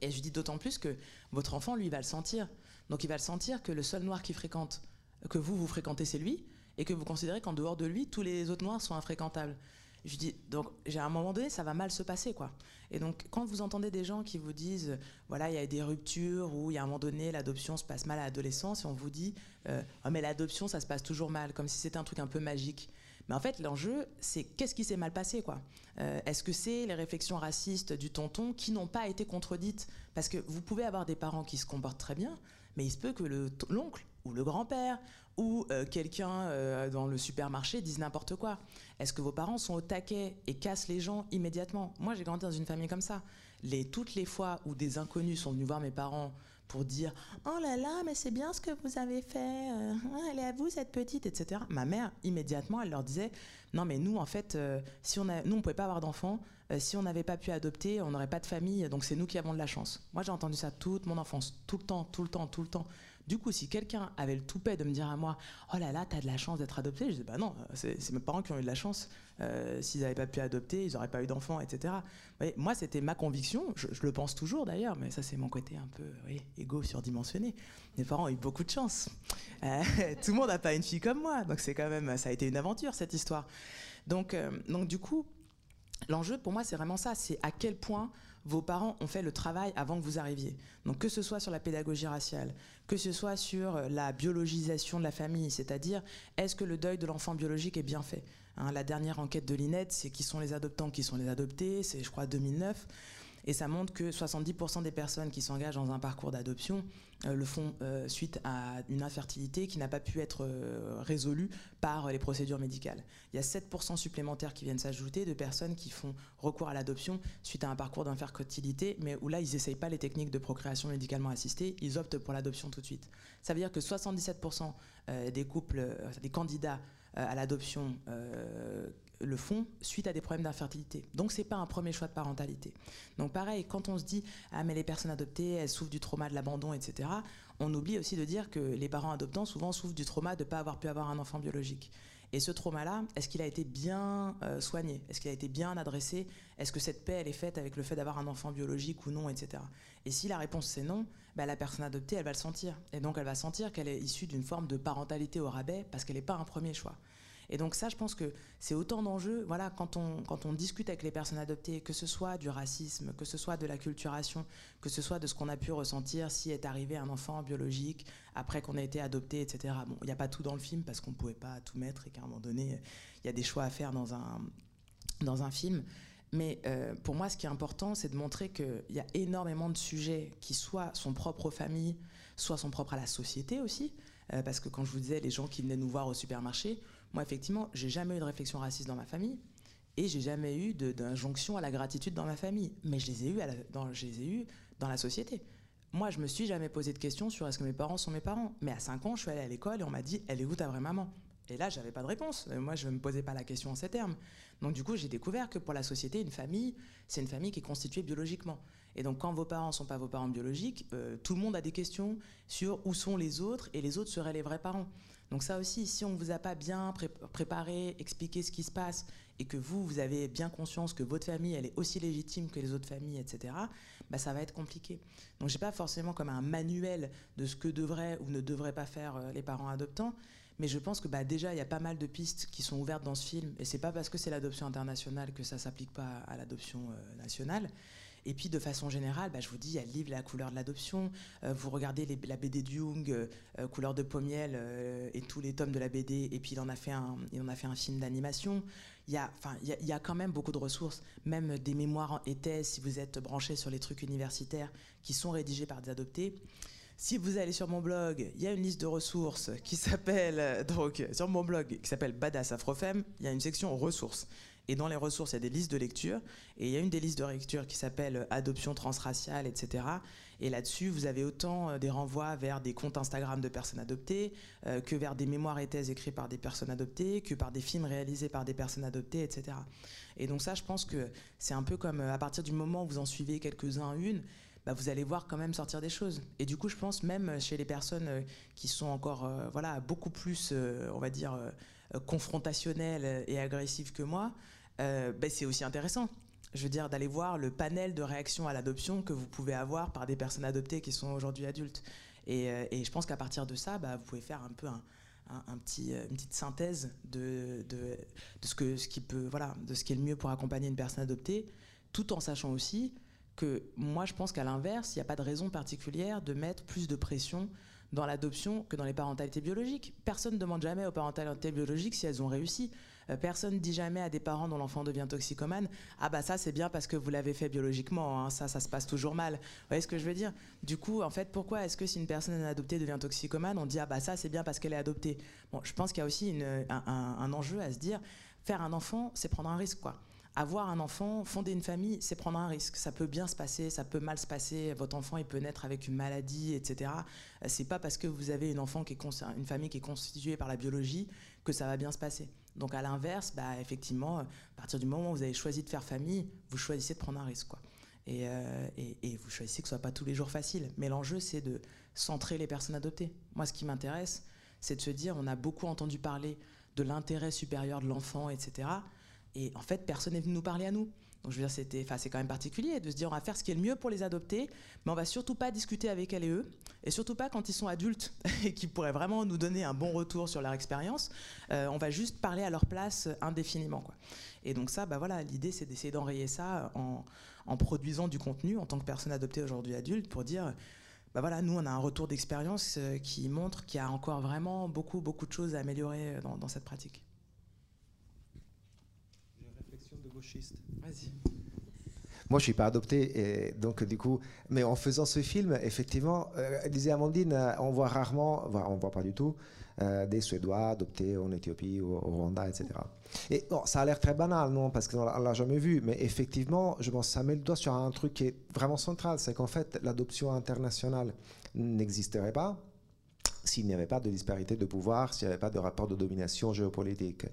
Et je dis d'autant plus que votre enfant, lui, va le sentir. Donc il va le sentir que le seul noir qui fréquente, que vous, vous fréquentez, c'est lui, et que vous considérez qu'en dehors de lui, tous les autres noirs sont infréquentables. Je dis, donc, à un moment donné, ça va mal se passer, quoi. Et donc, quand vous entendez des gens qui vous disent, voilà, il y a des ruptures, ou il y a un moment donné, l'adoption se passe mal à l'adolescence, et on vous dit, oh, mais l'adoption, ça se passe toujours mal, comme si c'était un truc un peu magique. Mais en fait, l'enjeu, c'est qu'est-ce qui s'est mal passé, quoi euh, Est-ce que c'est les réflexions racistes du tonton qui n'ont pas été contredites? Parce que vous pouvez avoir des parents qui se comportent très bien, mais il se peut que l'oncle ou le grand-père ou euh, quelqu'un euh, dans le supermarché dise n'importe quoi. Est-ce que vos parents sont au taquet et cassent les gens immédiatement? Moi, j'ai grandi dans une famille comme ça. Toutes les fois où des inconnus sont venus voir mes parents pour dire oh là là mais c'est bien ce que vous avez fait euh, elle est à vous cette petite etc ma mère immédiatement elle leur disait non mais nous en fait euh, si on a, nous on pouvait pas avoir d'enfants euh, si on n'avait pas pu adopter on n'aurait pas de famille donc c'est nous qui avons de la chance. Moi j'ai entendu ça toute mon enfance tout le temps tout le temps tout le temps du coup, si quelqu'un avait le toupet de me dire à moi Oh là là, t'as de la chance d'être adopté, je disais Bah non, c'est mes parents qui ont eu de la chance. Euh, s'ils n'avaient pas pu adopter, ils n'auraient pas eu d'enfants, etc. moi, c'était ma conviction, je, le pense toujours d'ailleurs, mais ça, c'est mon côté un peu égo surdimensionné. Mes parents ont eu beaucoup de chance. Euh, tout le monde n'a pas une fille comme moi, donc c'est quand même, ça a été une aventure cette histoire. Donc, euh, donc du coup, l'enjeu pour moi, c'est vraiment ça c'est à quel point vos parents ont fait le travail avant que vous arriviez. Donc que ce soit sur la pédagogie raciale, que ce soit sur la biologisation de la famille, c'est-à-dire est-ce que le deuil de l'enfant biologique est bien fait? Hein, La dernière enquête de l'INED, c'est qui sont les adoptants, qui sont les adoptés, c'est je crois 2009. Et ça montre que 70% des personnes qui s'engagent dans un parcours d'adoption euh, le font euh, suite à une infertilité qui n'a pas pu être euh, résolue par les procédures médicales. Il y a 7% supplémentaires qui viennent s'ajouter de personnes qui font recours à l'adoption suite à un parcours d'infertilité, mais où là, ils n'essayent pas les techniques de procréation médicalement assistée, ils optent pour l'adoption tout de suite. Ça veut dire que 77% des couples, des candidats à l'adoption le font suite à des problèmes d'infertilité. Donc c'est pas un premier choix de parentalité. Donc pareil, quand on se dit ah mais les personnes adoptées elles souffrent du trauma de l'abandon, etc. On oublie aussi de dire que les parents adoptants souvent souffrent du trauma de ne pas avoir pu avoir un enfant biologique. Et ce trauma-là, est-ce qu'il a été bien euh, soigné? Est-ce qu'il a été bien adressé? Est-ce que cette paix, elle est faite avec le fait d'avoir un enfant biologique ou non, etc. Et si la réponse c'est non, bah, la personne adoptée, elle va le sentir. Et donc elle va sentir qu'elle est issue d'une forme de parentalité au rabais parce qu'elle n'est pas un premier choix. Et donc ça, je pense que c'est autant d'enjeux. Voilà, quand on, discute avec les personnes adoptées, que ce soit du racisme, que ce soit de la culturation, que ce soit de ce qu'on a pu ressentir si est arrivé un enfant biologique après qu'on a été adopté, etc. Bon, il n'y a pas tout dans le film parce qu'on ne pouvait pas tout mettre et qu'à un moment donné, il y a des choix à faire dans un, dans un film. Mais euh, pour moi, ce qui est important, c'est de montrer qu'il y a énormément de sujets qui soit sont propres aux familles, soit sont propres à la société aussi. Euh, parce que quand je vous disais les gens qui venaient nous voir au supermarché, moi, effectivement, j'ai jamais eu de réflexion raciste dans ma famille et j'ai jamais eu d'injonction à la gratitude dans ma famille. Mais je les ai eu, dans, eu dans la société. Moi, je me suis jamais posé de questions sur est-ce que mes parents sont mes parents. Mais à 5 ans, je suis allée à l'école et on m'a dit Elle est où ta vraie maman? Et là, j'avais pas de réponse. Moi, je ne me posais pas la question en ces termes. Donc, du coup, j'ai découvert que pour la société, une famille, c'est une famille qui est constituée biologiquement. Et donc, quand vos parents ne sont pas vos parents biologiques, euh, tout le monde a des questions sur où sont les autres et les autres seraient les vrais parents. Donc ça aussi, si on ne vous a pas bien préparé, expliqué ce qui se passe, et que vous, vous avez bien conscience que votre famille, elle est aussi légitime que les autres familles, etc., bah, ça va être compliqué. Donc j'ai pas forcément comme un manuel de ce que devraient ou ne devraient pas faire euh, les parents adoptants, mais je pense que bah, déjà, il y a pas mal de pistes qui sont ouvertes dans ce film, et c'est pas parce que c'est l'adoption internationale que ça s'applique pas à l'adoption euh, nationale. Et puis de façon générale, bah, je vous dis, il y a le livre La couleur de l'adoption. Euh, vous regardez la BD de Jung, euh, euh, Couleur de pommiel et tous les tomes de la BD. Et puis il en a fait un, il en a fait un film d'animation. Il y, a, il, il y a quand même beaucoup de ressources, même des mémoires et thèses, si vous êtes branché sur les trucs universitaires, qui sont rédigés par des adoptés. Si vous allez sur mon blog, il y a une liste de ressources qui s'appelle donc sur mon blog qui s'appelle Badass Afrofem. Il y a une section ressources et dans les ressources, il y a des listes de lecture. Et il y a une des listes de lecture qui s'appelle Adoption transraciale, etc. Et là-dessus, vous avez autant euh, des renvois vers des comptes Instagram de personnes adoptées, euh, que vers des mémoires et thèses écrites par des personnes adoptées, que par des films réalisés par des personnes adoptées, etc. Et donc ça, je pense que c'est un peu comme euh, à partir du moment où vous en suivez quelques-uns, une, bah, vous allez voir quand même sortir des choses. Et du coup, je pense même chez les personnes qui sont encore voilà, beaucoup plus, on va dire, confrontationnelles et agressives que moi, euh, ben, c'est aussi intéressant. Je veux dire, d'aller voir le panel de réactions à l'adoption que vous pouvez avoir par des personnes adoptées qui sont aujourd'hui adultes. Et, euh, je pense qu'à partir de ça, bah, vous pouvez faire un peu petit, euh, une petite synthèse de, ce, ce, qui peut, voilà, de ce qui est le mieux pour accompagner une personne adoptée, tout en sachant aussi que moi, je pense qu'à l'inverse, il n'y a pas de raison particulière de mettre plus de pression dans l'adoption que dans les parentalités biologiques. Personne ne demande jamais aux parentalités biologiques si elles ont réussi. Euh, personne ne dit jamais à des parents dont l'enfant devient toxicomane Ah, bah ça, c'est bien parce que vous l'avez fait biologiquement, hein. ça, ça se passe toujours mal. Vous voyez ce que je veux dire? Du coup, en fait, pourquoi est-ce que si une personne adoptée devient toxicomane, on dit Ah, bah ça, c'est bien parce qu'elle est adoptée? Bon, je pense qu'il y a aussi un, enjeu à se dire faire un enfant, c'est prendre un risque, quoi avoir un enfant, fonder une famille, c'est prendre un risque. Ça peut bien se passer, ça peut mal se passer. Votre enfant, il peut naître avec une maladie, etc. C'est pas parce que vous avez enfant qui est une famille qui est constituée par la biologie que ça va bien se passer. Donc à l'inverse, bah, effectivement, à partir du moment où vous avez choisi de faire famille, vous choisissez de prendre un risque, quoi. Et, euh, et, vous choisissez que ce soit pas tous les jours facile. Mais l'enjeu, c'est de centrer les personnes adoptées. Moi, ce qui m'intéresse, c'est de se dire, on a beaucoup entendu parler de l'intérêt supérieur de l'enfant, etc. Et en fait, personne n'est venu nous parler à nous. Donc je veux dire, c'était, enfin, c'est quand même particulier de se dire on va faire ce qui est le mieux pour les adopter, mais on va surtout pas discuter avec elles et eux, et surtout pas quand ils sont adultes et qui pourraient vraiment nous donner un bon retour sur leur expérience. Euh, on va juste parler à leur place indéfiniment, quoi. Et donc ça, bah voilà, l'idée c'est d'essayer d'enrayer ça en, produisant du contenu en tant que personne adoptée aujourd'hui adulte pour dire bah voilà, nous on a un retour d'expérience euh, qui montre qu'il y a encore vraiment beaucoup beaucoup de choses à améliorer dans, dans cette pratique. Vas-y. Moi, je suis pas adopté, donc du coup, mais en faisant ce film, effectivement, euh, disait Amandine, euh, on voit rarement, on voit pas du tout, euh, des Suédois adoptés en Éthiopie ou au Rwanda, etc. Et bon, ça a l'air très banal, non, parce qu'on l'a jamais vu, mais effectivement, je pense que ça met le doigt sur un truc qui est vraiment central, c'est qu'en fait, l'adoption internationale n'existerait pas s'il n'y avait pas de disparité de pouvoir, s'il n'y avait pas de rapport de domination géopolitique.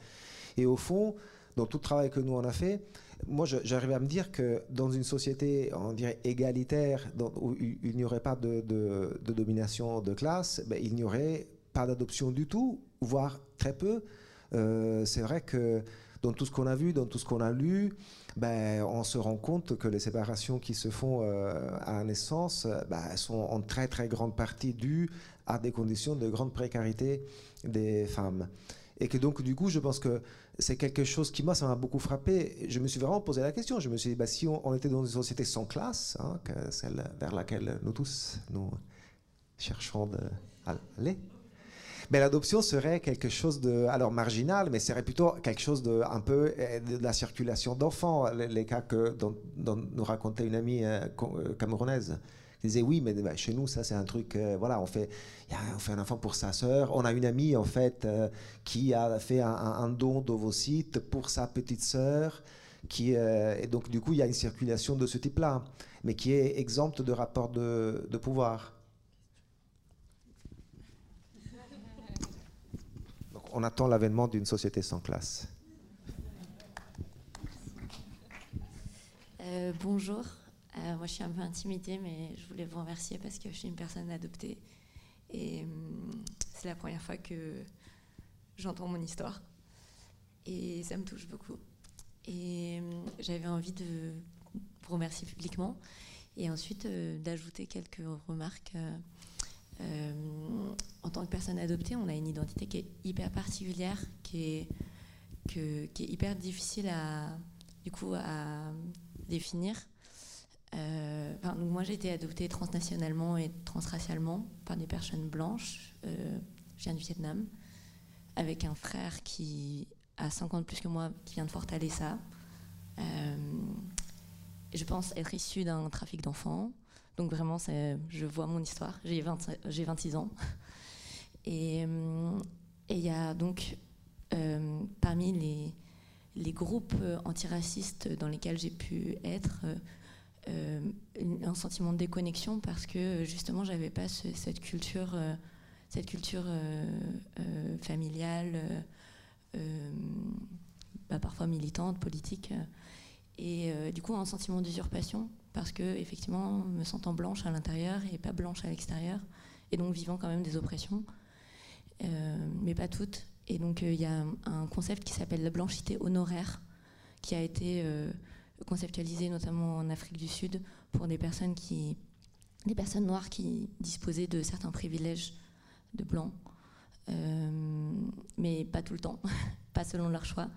Et au fond, dans tout le travail que nous on a fait, moi j'arrivais à me dire que dans une société, on dirait égalitaire, où il n'y aurait pas de, domination de classe, ben, il n'y aurait pas d'adoption du tout, voire très peu. Euh, c'est vrai que dans tout ce qu'on a vu, dans tout ce qu'on a lu, ben, on se rend compte que les séparations qui se font euh, à naissance ben, sont en très très grande partie dues à des conditions de grande précarité des femmes. Et que donc, du coup, je pense que c'est quelque chose qui, moi, ça m'a beaucoup frappé. Je me suis vraiment posé la question. Je me suis dit, bah, si on, était dans une société sans classe, hein, celle vers laquelle nous tous, nous cherchons d'aller, mais l'adoption serait quelque chose de, alors marginal, mais serait plutôt quelque chose de un peu euh, de la circulation d'enfants. Les, cas que dont, nous racontait une amie euh, euh, camerounaise qui disait oui, mais chez nous ça c'est un truc, voilà, on fait, on fait un enfant pour sa sœur. On a une amie en fait qui a fait un, don d'ovocytes pour sa petite sœur. Qui, et donc du coup il y a une circulation de ce type-là, mais qui est exempte de rapport de, de pouvoir. on attend l'avènement d'une société sans classe. Euh, bonjour, euh, moi je suis un peu intimidée, mais je voulais vous remercier parce que je suis une personne adoptée et hum, c'est la première fois que j'entends mon histoire et ça me touche beaucoup. Et hum, j'avais envie de vous remercier publiquement et ensuite euh, d'ajouter quelques remarques euh, en tant que personne adoptée, on a une identité qui est hyper particulière, qui est, qui est hyper difficile à, du coup, à définir. Euh, moi, j'ai été adoptée transnationalement et transracialement par des personnes blanches. Euh, je viens du Vietnam, avec un frère qui a 50 plus que moi, qui vient de Fortaleza. Euh, je pense être issu d'un trafic d'enfants. Donc vraiment, je vois mon histoire. J'ai 26 ans. Euh, et il y a donc parmi les, groupes antiracistes dans lesquels j'ai pu être un sentiment de déconnexion parce que justement j'avais pas cette culture, cette culture familiale, bah, parfois militante, politique, et du coup un sentiment d'usurpation parce que effectivement, me sentant blanche à l'intérieur et pas blanche à l'extérieur, et donc vivant quand même des oppressions, euh, mais pas toutes. Et donc euh, il y a un, concept qui s'appelle la blanchité honoraire, qui a été euh, conceptualisé notamment en Afrique du Sud pour des personnes qui, des personnes noires qui disposaient de certains privilèges de blanc, mais pas tout le temps, pas selon leur choix.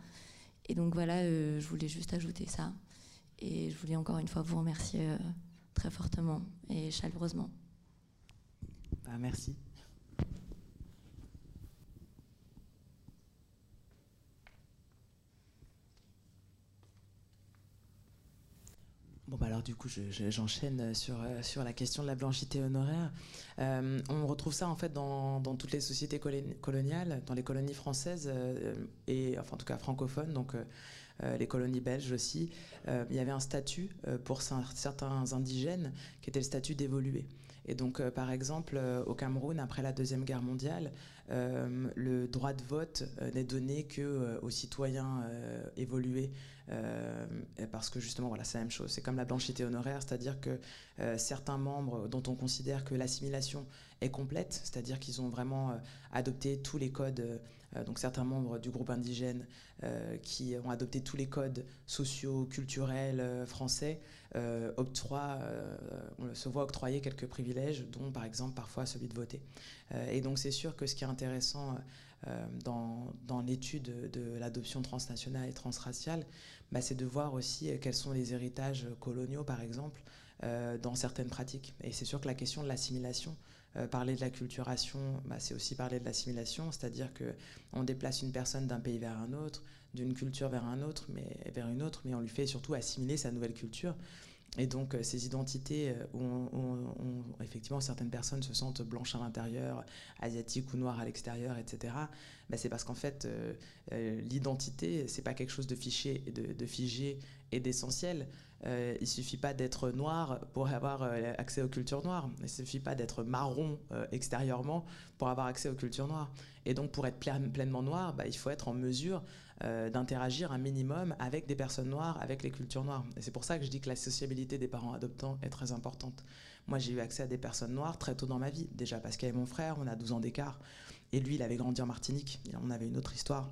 Et donc voilà, je voulais juste ajouter ça. Et je voulais encore une fois vous remercier euh, très fortement et chaleureusement. Bah, merci. Bon, bah alors du coup, j'enchaîne sur, euh, sur la question de la blanchité honoraire. Euh, on retrouve ça en fait dans, dans toutes les sociétés coloniales, dans les colonies françaises, et enfin en tout cas francophones. Donc euh, les colonies belges aussi, euh, il y avait un statut euh, pour certains indigènes qui était le statut d'évolué. Et donc, par exemple, au Cameroun, après la Deuxième Guerre mondiale, le droit de vote n'est donné que aux citoyens évolués, parce que justement, voilà, c'est la même chose. C'est comme la blanchité honoraire, c'est-à-dire que certains membres dont on considère que l'assimilation est complète, c'est-à-dire qu'ils ont vraiment adopté tous les codes euh, donc certains membres du groupe indigène euh, qui ont adopté tous les codes sociaux, culturels euh, français, octroient, se voit octroyer quelques privilèges, dont par exemple parfois celui de voter. et donc c'est sûr que ce qui est intéressant dans, dans l'étude de l'adoption transnationale et transraciale, bah, c'est de voir aussi quels sont les héritages coloniaux, par exemple, dans certaines pratiques. Et c'est sûr que la question de l'assimilation euh, parler de la culturation, bah, c'est aussi parler de l'assimilation, c'est-à-dire qu'on déplace une personne d'un pays vers un autre, d'une culture vers un autre, mais vers une autre, mais on lui fait surtout assimiler sa nouvelle culture. Et donc, euh, ces identités euh, où, effectivement certaines personnes se sentent blanches à l'intérieur, asiatiques ou noires à l'extérieur, etc. Bah, c'est parce qu'en fait, euh, l'identité, c'est pas quelque chose de, fiché, de figé et d'essentiel. Euh, il suffit pas d'être noir pour avoir accès aux cultures noires. Il suffit pas d'être marron extérieurement pour avoir accès aux cultures noires. Et donc, pour être pleinement noir, bah, il faut être en mesure euh, d'interagir un minimum avec des personnes noires, avec les cultures noires. Et c'est pour ça que je dis que la sociabilité des parents adoptants est très importante. Moi, j'ai eu accès à des personnes noires très tôt dans ma vie, déjà parce avait mon frère, on a 12 ans d'écart, et lui, il avait grandi en Martinique, on avait une autre histoire.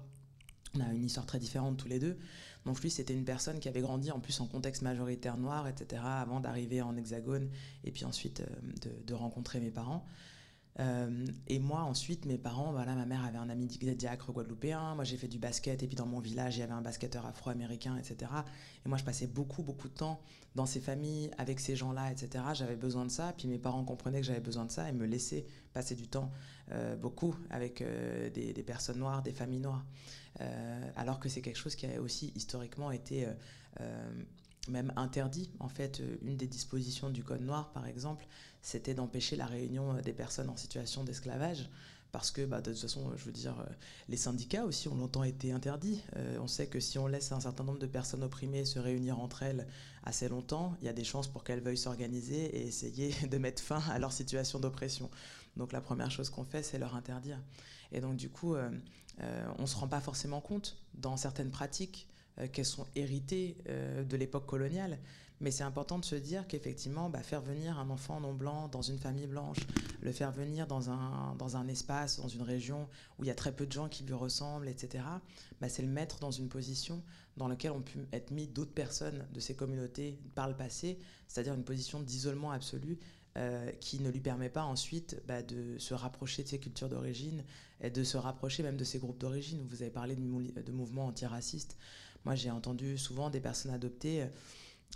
On a une histoire très différente tous les deux. Donc lui, c'était une personne qui avait grandi en plus en contexte majoritaire noir, etc., avant d'arriver en hexagone et puis ensuite euh, de, rencontrer mes parents. Euh, et moi, ensuite, mes parents, voilà, ma mère avait un ami diacre guadeloupéen, moi j'ai fait du basket, et puis dans mon village, il y avait un basketteur afro-américain, etc. Et moi, je passais beaucoup, beaucoup de temps dans ces familles, avec ces gens-là, etc. J'avais besoin de ça, puis mes parents comprenaient que j'avais besoin de ça et me laissaient passer du temps, euh, beaucoup, avec des, personnes noires, des familles noires. Alors que c'est quelque chose qui a aussi historiquement été même interdit. En fait, une des dispositions du Code noir, par exemple, c'était d'empêcher la réunion euh, des personnes en situation d'esclavage. Parce que, bah, de toute façon, je veux dire, euh, les syndicats aussi ont longtemps été interdits. Euh, on sait que si on laisse un certain nombre de personnes opprimées se réunir entre elles assez longtemps, il y a des chances pour qu'elles veuillent s'organiser et essayer de mettre fin à leur situation d'oppression. Donc la première chose qu'on fait, c'est leur interdire. Et donc du coup, on ne se rend pas forcément compte dans certaines pratiques qu'elles sont héritées de l'époque coloniale. Mais c'est important de se dire qu'effectivement, bah, faire venir un enfant non blanc dans une famille blanche, le faire venir dans un, dans un espace, dans une région où il y a très peu de gens qui lui ressemblent, etc., bah, c'est le mettre dans une position dans laquelle ont pu être mis d'autres personnes de ces communautés par le passé, c'est-à-dire une position d'isolement absolu euh, qui ne lui permet pas ensuite bah, de se rapprocher de ses cultures d'origine et de se rapprocher même de ses groupes d'origine. Vous avez parlé de, mouvements antiracistes. Moi, j'ai entendu souvent des personnes adoptées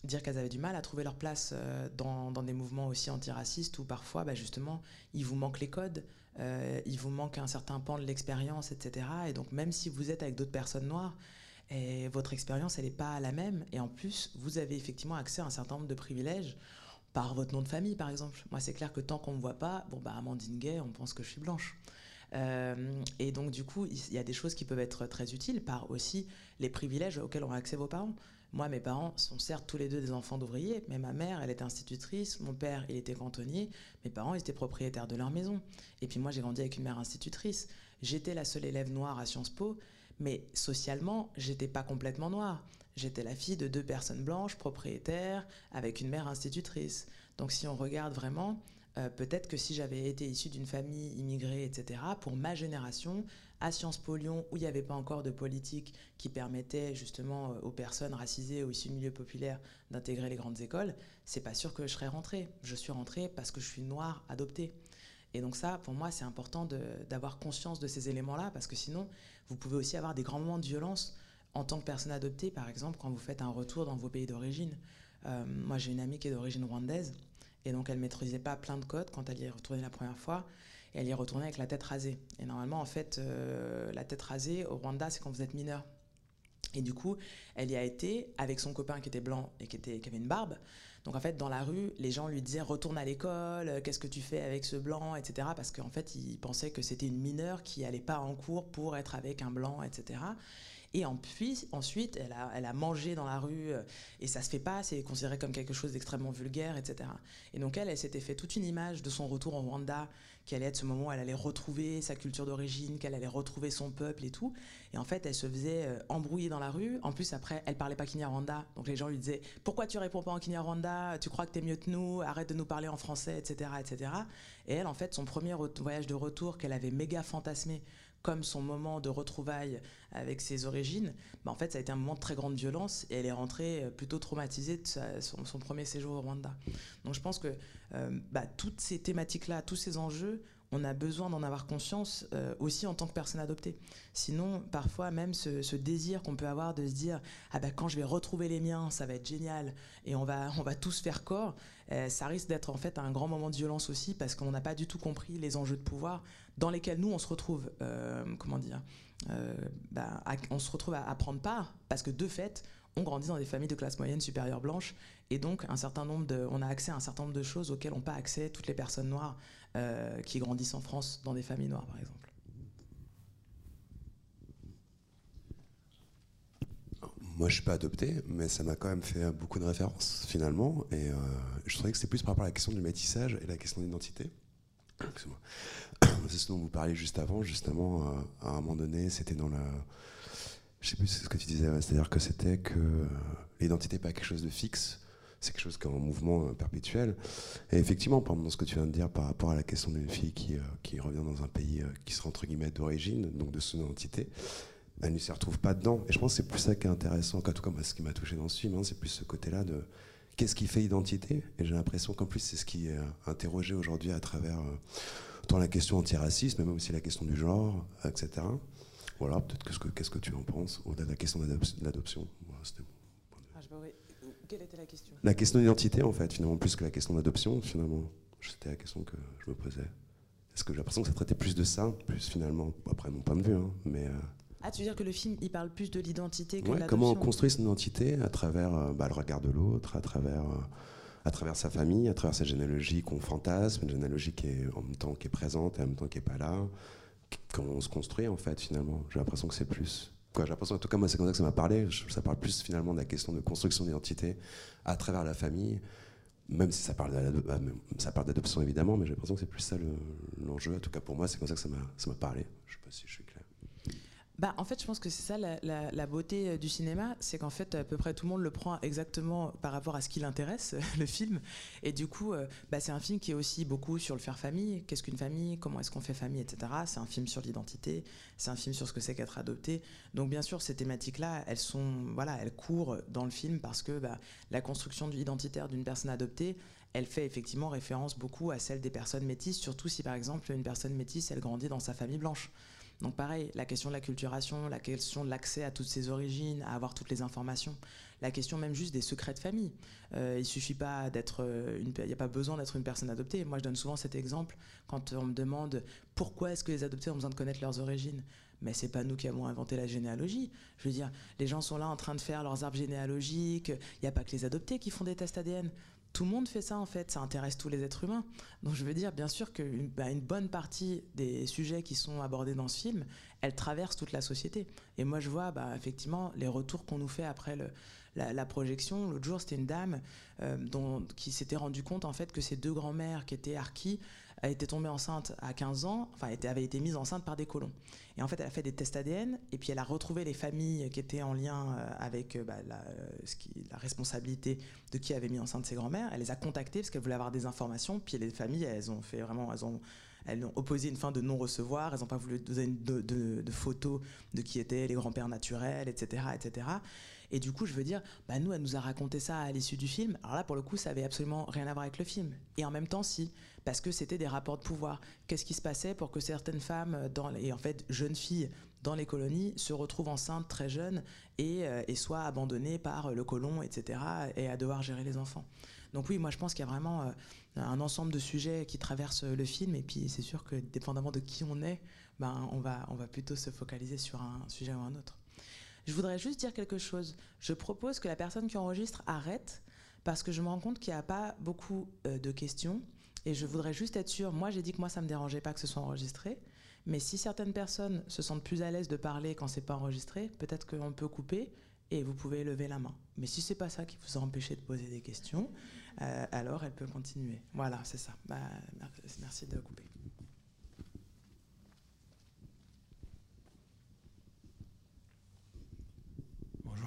dire qu'elles avaient du mal à trouver leur place euh, dans, des mouvements aussi antiracistes où parfois, bah, justement, il vous manque les codes, euh, il vous manque un certain pan de l'expérience, etc. Et donc, même si vous êtes avec d'autres personnes noires, votre expérience, elle n'est pas la même. Et en plus, vous avez effectivement accès à un certain nombre de privilèges par votre nom de famille, par exemple. Moi, c'est clair que tant qu'on ne me voit pas, bon, bah, Amandine Gay, on pense que je suis blanche. Euh, et donc, du coup, il y a des choses qui peuvent être très utiles par aussi les privilèges auxquels ont accès vos parents. Moi, mes parents sont certes tous les deux des enfants d'ouvriers, mais ma mère, elle était institutrice, mon père, il était cantonnier, mes parents, ils étaient propriétaires de leur maison. Et puis moi, j'ai grandi avec une mère institutrice. J'étais la seule élève noire à Sciences Po, mais socialement, j'étais pas complètement noire. J'étais la fille de deux personnes blanches, propriétaires, avec une mère institutrice. Donc si on regarde vraiment, euh, peut-être que si j'avais été issue d'une famille immigrée, etc., pour ma génération, à Sciences Po Lyon, où il n'y avait pas encore de politique qui permettait justement euh, aux personnes racisées ou issues de milieux populaires d'intégrer les grandes écoles, c'est pas sûr que je serais rentrée. Je suis rentrée parce que je suis noire adoptée. Et donc ça, pour moi, c'est important d'avoir conscience de ces éléments-là, parce que sinon, vous pouvez aussi avoir des grands moments de violence en tant que personne adoptée, par exemple, quand vous faites un retour dans vos pays d'origine. Euh, moi, j'ai une amie qui est d'origine rwandaise, et donc elle ne maîtrisait pas plein de codes quand elle y est retournée la première fois et elle y est retournée avec la tête rasée. Et normalement, en fait, euh, la tête rasée au Rwanda, c'est quand vous êtes mineur. Et du coup, elle y a été avec son copain qui était blanc et qui, était, qui avait une barbe. Donc en fait, dans la rue, les gens lui disaient retourne à l'école, qu'est-ce que tu fais avec ce blanc, etc. Parce qu'en fait, ils pensaient que c'était une mineure qui allait pas en cours pour être avec un blanc, etc. Et ensuite, elle a, mangé dans la rue, euh, et ça se fait pas, c'est considéré comme quelque chose d'extrêmement vulgaire, etc. Et donc elle, elle s'était fait toute une image de son retour en Rwanda, qui allait être ce moment où elle allait retrouver sa culture d'origine, qu'elle allait retrouver son peuple et tout. Et en fait, elle se faisait euh, embrouiller dans la rue. En plus, après, elle parlait pas Kinyarwanda. Donc les gens lui disaient Pourquoi tu réponds pas en Kinyarwanda? Tu crois que tu es mieux que nous? Arrête de nous parler en français, etc. etc. Et elle, en fait, son premier voyage de retour qu'elle avait méga fantasmé comme son moment de retrouvailles avec ses origines, bah en fait, ça a été un moment de très grande violence et elle est rentrée euh, plutôt traumatisée de son, premier séjour au Rwanda. Donc je pense que euh, bah, toutes ces thématiques-là, tous ces enjeux, on a besoin d'en avoir conscience euh, aussi en tant que personne adoptée. Sinon, parfois même ce, désir qu'on peut avoir de se dire ah ben quand je vais retrouver les miens, ça va être génial et on va on va tous faire corps, ça risque d'être en fait un grand moment de violence aussi parce qu'on n'a pas du tout compris les enjeux de pouvoir dans lesquels nous on se retrouve comment dire euh, bah, on se retrouve à, prendre part parce que de fait, on grandit dans des familles de classe moyenne supérieure blanche, et donc un certain nombre de, on a accès à un certain nombre de choses auxquelles n'ont pas accès toutes les personnes noires euh, qui grandissent en France dans des familles noires, par exemple. Moi, je suis pas adopté, mais ça m'a quand même fait beaucoup de références finalement, et euh, je trouvais que c'était plus par rapport à la question du métissage et la question d'identité. C'est ce dont vous parliez juste avant, justement, euh, à un moment donné, c'était dans la. Je sais plus ce que tu disais, c'est-à-dire que c'était que l'identité n'est pas quelque chose de fixe, c'est quelque chose qui est en mouvement euh, perpétuel. Et effectivement, par exemple, dans ce que tu viens de dire par rapport à la question d'une fille qui, euh, qui revient dans un pays qui sera entre guillemets d'origine, donc de son identité, elle ne s'y retrouve pas dedans. Et je pense que c'est plus ça qui est intéressant, en tout cas, moi, ce qui m'a touché dans ce film, hein, c'est plus ce côté-là de qu'est-ce qui fait identité Et j'ai l'impression qu'en plus, c'est ce qui est interrogé aujourd'hui à travers tant la question antiraciste, mais même aussi la question du genre, etc. Voilà, peut-être qu'est-ce que, qu'est-ce que tu en penses au-delà de la question de l'adoption voilà, ah, Quelle était la question? La question d'identité, en fait, finalement, plus que la question d'adoption, finalement. C'était la question que je me posais. Est-ce que j'ai l'impression que ça traitait plus de ça, plus finalement, après mon point de vue, hein, mais... Euh, ah, tu veux dire que le film, il parle plus de l'identité que de l'adoption Comment on construit son identité à travers euh, bah, le regard de l'autre, à travers... Euh, à travers sa famille, à travers sa généalogie qu'on fantasme, une généalogie qui est en même temps qui est présente et en même temps qui est pas là. Comment on se construit en fait finalement? J'ai l'impression que c'est plus. Quoi, j'ai l'impression, en tout cas moi c'est comme ça que ça m'a parlé. Ça parle plus finalement de la question de construction d'identité à travers la famille, même si ça parle ça parle d'adoption évidemment, mais j'ai l'impression que c'est plus ça l'enjeu. en tout cas pour moi c'est comme ça que ça m'a ça m'a parlé. Je sais pas si je suis. Bah, en fait, je pense que c'est ça la, beauté euh, du cinéma, c'est qu'en fait, à peu près tout le monde le prend exactement par rapport à ce qui l'intéresse, le film. Et du coup, euh, bah, c'est un film qui est aussi beaucoup sur le faire famille. Qu'est-ce qu'une famille? Comment est-ce qu'on fait famille, etc. C'est un film sur l'identité. C'est un film sur ce que c'est qu'être adopté. Donc, bien sûr, ces thématiques-là, elles sont, voilà, elles courent dans le film parce que bah, la construction identitaire d'une personne adoptée, elle fait effectivement référence beaucoup à celle des personnes métisses, surtout si par exemple une personne métisse, elle grandit dans sa famille blanche. Donc pareil, la question de la culturation, la question de l'accès à toutes ses origines, à avoir toutes les informations, la question même juste des secrets de famille. Euh, il suffit pas d'être, euh, il n'y a pas besoin d'être une personne adoptée. Moi, je donne souvent cet exemple quand on me demande pourquoi est-ce que les adoptés ont besoin de connaître leurs origines. Mais c'est pas nous qui avons inventé la généalogie. Je veux dire, les gens sont là en train de faire leurs arbres généalogiques. Il n'y a pas que les adoptés qui font des tests ADN tout le monde fait ça en fait, ça intéresse tous les êtres humains. Donc je veux dire, bien sûr qu'une bah, une bonne partie des sujets qui sont abordés dans ce film, elles traversent toute la société. Et moi je vois bah, effectivement les retours qu'on nous fait après la, projection. L'autre jour, c'était une dame euh, dont, qui s'était rendu compte en fait que ses deux grands-mères qui étaient harkis a été tombée enceinte à 15 ans, enfin, elle avait été mise enceinte par des colons. Et en fait, elle a fait des tests ADN, et puis elle a retrouvé les familles qui étaient en lien euh, avec euh, bah, qui, la, responsabilité de qui avait mis enceinte ses grands-mères. Elle les a contactées parce qu'elle voulait avoir des informations, puis les familles, elles ont fait vraiment, elles ont, elles ont opposé une fin de non-recevoir, elles n'ont pas voulu donner de, de, de, photos de qui étaient les grands-pères naturels, etc., etc. Et du coup, je veux dire, bah nous, elle nous a raconté ça à l'issue du film. Alors là, pour le coup, ça avait absolument rien à voir avec le film. Et en même temps, si, parce que c'était des rapports de pouvoir. Qu'est-ce qui se passait pour que certaines femmes, dans et en fait jeunes filles dans les colonies, se retrouvent enceintes très jeunes et, euh, soient abandonnées par le colon, etc., et à devoir gérer les enfants. Donc oui, moi je pense qu'il y a vraiment euh, un ensemble de sujets qui traversent le film, et puis c'est sûr que dépendamment de qui on est, ben, on va plutôt se focaliser sur un sujet ou un autre. Je voudrais juste dire quelque chose. Je propose que la personne qui enregistre arrête parce que je me rends compte qu'il n'y a pas beaucoup euh, de questions. Et je voudrais juste être sûre, moi j'ai dit que moi ça ne me dérangeait pas que ce soit enregistré, mais si certaines personnes se sentent plus à l'aise de parler quand c'est pas enregistré, peut-être qu'on peut couper et vous pouvez lever la main. Mais si c'est pas ça qui vous a empêché de poser des questions, euh, alors elle peut continuer. Voilà, c'est ça. Bah, merci de couper.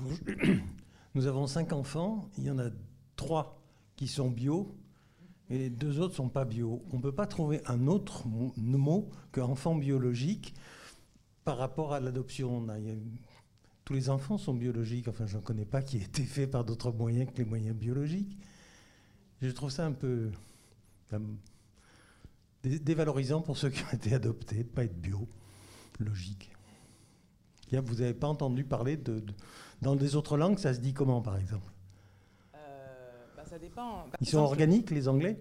Nous avons cinq enfants, il y en a trois qui sont bio et les deux autres sont pas bio. On ne peut pas trouver un autre mot qu'enfant biologique par rapport à l'adoption. Tous les enfants sont biologiques, enfin je ne connais pas qui ait été fait par d'autres moyens que les moyens biologiques. Je trouve ça un peu dévalorisant pour ceux qui ont été adoptés, de ne pas être bio, logique. Vous n'avez pas entendu parler de dans des autres langues, ça se dit comment, par exemple? Euh, bah, Ça dépend. ils sont organiques, les Anglais?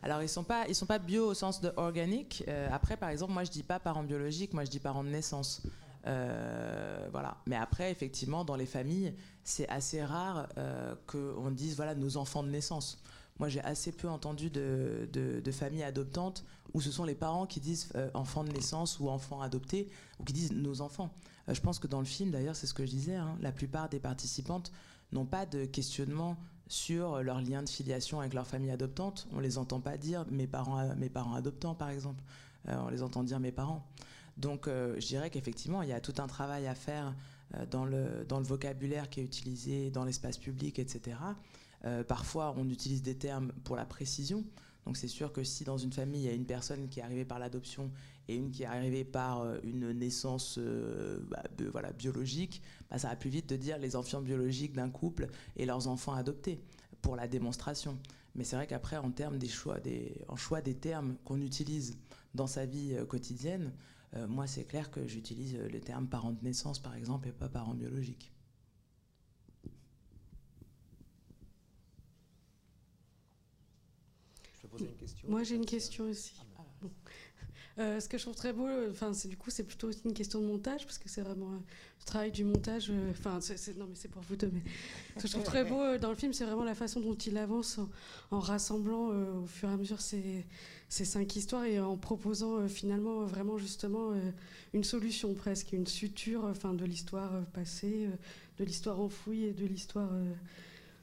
Alors ils sont pas ils sont pas bio au sens de organique. Euh, après par exemple moi je dis pas parents biologiques, moi je dis parents de naissance. Euh, voilà. Mais après, effectivement, dans les familles, c'est assez rare euh, qu'on dise voilà nos enfants de naissance. Moi, j'ai assez peu entendu de, familles adoptantes où ce sont les parents qui disent euh, enfants de naissance ou enfants adoptés ou qui disent nos enfants. Euh, je pense que dans le film, d'ailleurs, c'est ce que je disais, hein, la plupart des participantes n'ont pas de questionnement sur leur lien de filiation avec leur famille adoptante. On les entend pas dire mes parents, mes parents adoptants, par exemple. on les entend dire mes parents. Donc je dirais qu'effectivement, il y a tout un travail à faire dans le vocabulaire qui est utilisé dans l'espace public, etc. parfois, on utilise des termes pour la précision. Donc c'est sûr que si dans une famille, il y a une personne qui est arrivée par l'adoption et une qui est arrivée par une naissance bah, voilà, biologique, bah, ça va plus vite de dire les enfants biologiques d'un couple et leurs enfants adoptés pour la démonstration. Mais c'est vrai qu'après, en termes des choix, des, en choix des termes qu'on utilise dans sa vie quotidienne, euh, moi, c'est clair que j'utilise euh, le terme parent de naissance, par exemple, et pas parent biologique. Une question. Moi, j'ai une question aussi. Euh, ce que je trouve très beau, enfin, c'est du coup, c'est plutôt une question de montage parce que c'est vraiment le travail du montage. Enfin, non, mais c'est pour vous deux. Mais ce que je trouve très beau dans le film, c'est vraiment la façon dont il avance en, rassemblant au fur et à mesure ces, ces cinq histoires et en proposant finalement vraiment justement une solution presque, une suture, enfin, de l'histoire passée, de l'histoire enfouie et de l'histoire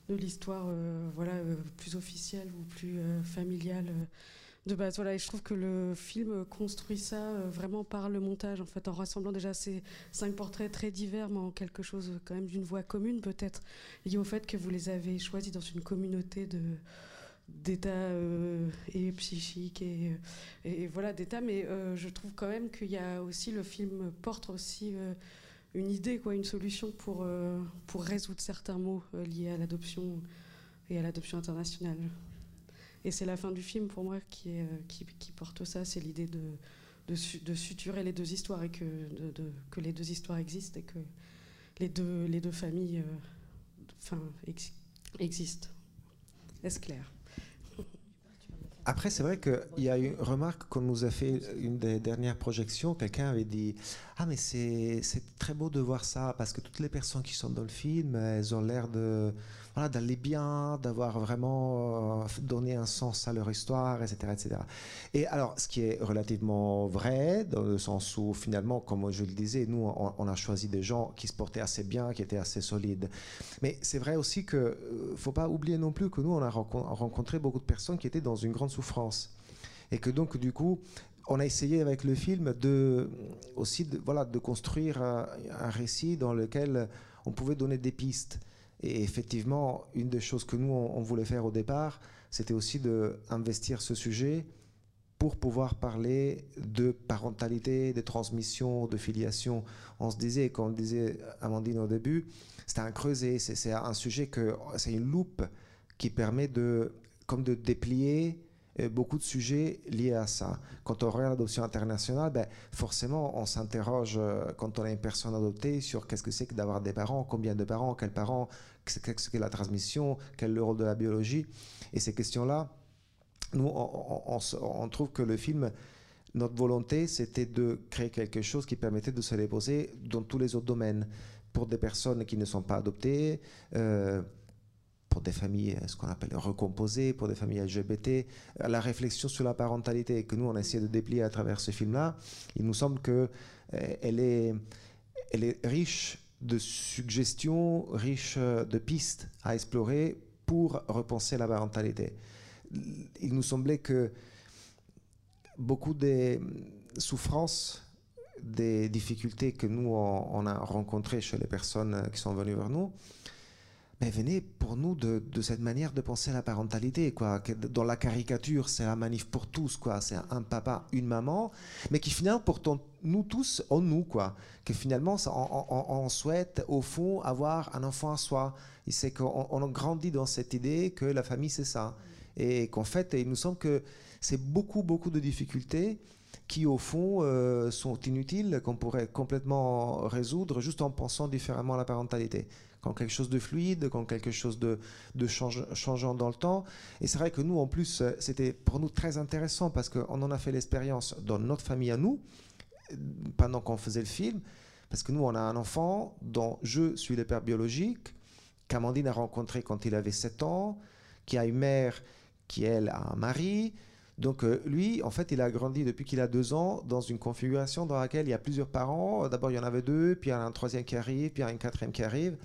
de l'histoire voilà plus officielle ou plus familiale de base. Voilà, et je trouve que le film construit ça euh, vraiment par le montage, en fait, en rassemblant déjà ces cinq portraits très divers, mais en quelque chose quand même d'une voix commune, peut-être lié au fait que vous les avez choisis dans une communauté de d'état euh, et psychique et, voilà d'état mais euh, je trouve quand même qu'il y a aussi le film porte aussi une idée quoi une solution pour pour résoudre certains mots liés à l'adoption et à l'adoption internationale. Et c'est la fin du film pour moi qui, est, euh, qui, porte ça, c'est l'idée de, de, suturer les deux histoires et que, de, que les deux histoires existent et que les deux, les deux familles euh, enfin, existent. Est-ce clair? Après, c'est vrai qu'il y a une remarque qu'on nous a fait, une des dernières projections, quelqu'un avait dit Ah, mais c'est très beau de voir ça, parce que toutes les personnes qui sont dans le film, elles ont l'air de d'aller bien, d'avoir vraiment euh, donné un sens à leur histoire, etc., etc. Et alors, ce qui est relativement vrai, dans le sens où finalement, comme je le disais, nous, on, a choisi des gens qui se portaient assez bien, qui étaient assez solides. Mais c'est vrai aussi que euh, faut pas oublier non plus que nous, on a rencontré beaucoup de personnes qui étaient dans une grande souffrance. Et que donc, du coup, on a essayé avec le film de aussi voilà de construire un, récit dans lequel on pouvait donner des pistes et effectivement, une des choses que nous, on, voulait faire au départ, c'était aussi d'investir ce sujet pour pouvoir parler de parentalité, de transmission, de filiation. On se disait, comme disait Amandine au début, c'est un creuset, c'est un sujet que c'est une loupe qui permet de, comme de déplier euh, beaucoup de sujets liés à ça. Quand on regarde l'adoption internationale, ben, forcément, on s'interroge euh, quand on a une personne adoptée sur qu'est-ce que c'est que d'avoir des parents, combien de parents, quels parents, qu'est-ce que la transmission, quel est le rôle de la biologie. Et ces questions-là, nous, on, trouve que le film, notre volonté, c'était de créer quelque chose qui permettait de se les poser dans tous les autres domaines, pour des personnes qui ne sont pas adoptées. Euh, pour des familles, ce qu'on appelle recomposées, pour des familles LGBT, la réflexion sur la parentalité que nous on a essayé de déplier à travers ce film-là, il nous semble que euh, elle est, elle est riche de suggestions, riche de pistes à explorer pour repenser la parentalité. Il nous semblait que beaucoup des souffrances, des difficultés que nous on, a rencontrées chez les personnes qui sont venues vers nous, mais venez pour nous de, cette manière de penser à la parentalité, quoi. dans la caricature, c'est la manif pour tous, quoi. C'est un papa, une maman, mais qui finalement, pourtant, nous tous, en nous, quoi. Que finalement, on, souhaite, au fond, avoir un enfant à soi. Et c'est qu'on on grandit dans cette idée que la famille, c'est ça. Et qu'en fait, il nous semble que c'est beaucoup, beaucoup de difficultés qui, au fond, euh, sont inutiles, qu'on pourrait complètement résoudre juste en pensant différemment à la parentalité quand quelque chose de fluide, quand quelque chose de, changeant dans le temps. Et c'est vrai que nous, en plus, euh, c'était pour nous très intéressant parce qu'on en a fait l'expérience dans notre famille à nous, pendant qu'on faisait le film. Parce que nous, on a un enfant dont je suis le père biologique, qu'Amandine a rencontré quand il avait 7 ans, qui a une mère qui, elle, a un mari. Donc euh, lui, en fait, il a grandi depuis qu'il a deux ans dans une configuration dans laquelle il y a plusieurs parents. D'abord, il y en avait deux, puis il y en a un troisième qui arrive, puis il y en a un quatrième qui arrive.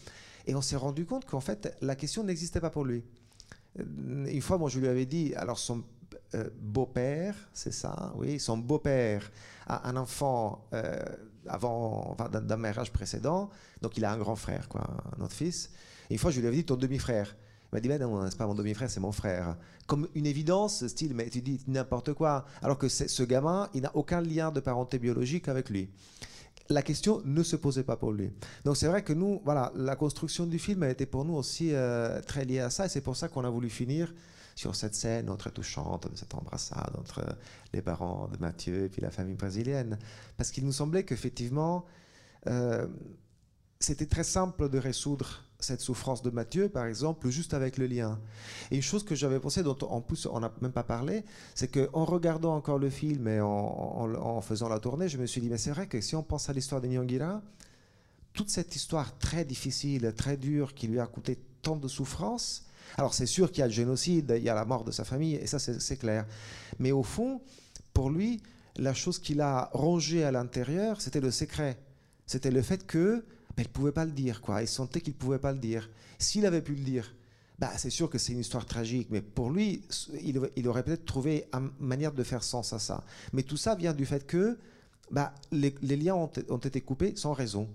Et on s'est rendu compte qu'en fait, la question n'existait pas pour lui. Euh, Une fois, moi, je lui avais dit, alors son euh, beau-père, c'est ça, oui, son beau-père a un enfant avant, d'un mariage précédent, donc il a un grand frère, quoi, un autre fils. Et une fois, je lui avais dit, ton demi-frère. Il m'a dit, ben non, c'est pas mon demi-frère, c'est mon frère. Comme une évidence, style, mais tu dis n'importe quoi. Alors que ce gamin, il n'a aucun lien de parenté biologique avec lui. La question ne se posait pas pour lui. Donc c'est vrai que nous, voilà, la construction du film a été pour nous aussi euh, très liée à ça, et c'est pour ça qu'on a voulu finir sur cette scène très touchante cette embrassade entre les parents de Mathieu et puis la famille brésilienne. Parce qu'il nous semblait qu'effectivement, euh, c'était très simple de résoudre cette souffrance de Mathieu, par exemple, juste avec le lien. Et une chose que j'avais pensé, dont en plus on n'a même pas parlé, c'est qu'en regardant encore le film et en, faisant la tournée, je me suis dit, mais c'est vrai que si on pense à l'histoire de Nyongira, toute cette histoire très difficile, très dure, qui lui a coûté tant de souffrances, alors c'est sûr qu'il y a le génocide, il y a la mort de sa famille, et ça c'est c'est clair. Mais au fond, pour lui, la chose qu'il a rongée à l'intérieur, c'était le secret. C'était le fait que ben, il ne pouvait pas le dire, quoi. Il sentait qu'il ne pouvait pas le dire. S'il avait pu le dire, bah, c'est sûr que c'est une histoire tragique, mais pour lui, il, aurait peut-être trouvé une manière de faire sens à ça. Mais tout ça vient du fait que bah, les, liens ont, été coupés sans raison.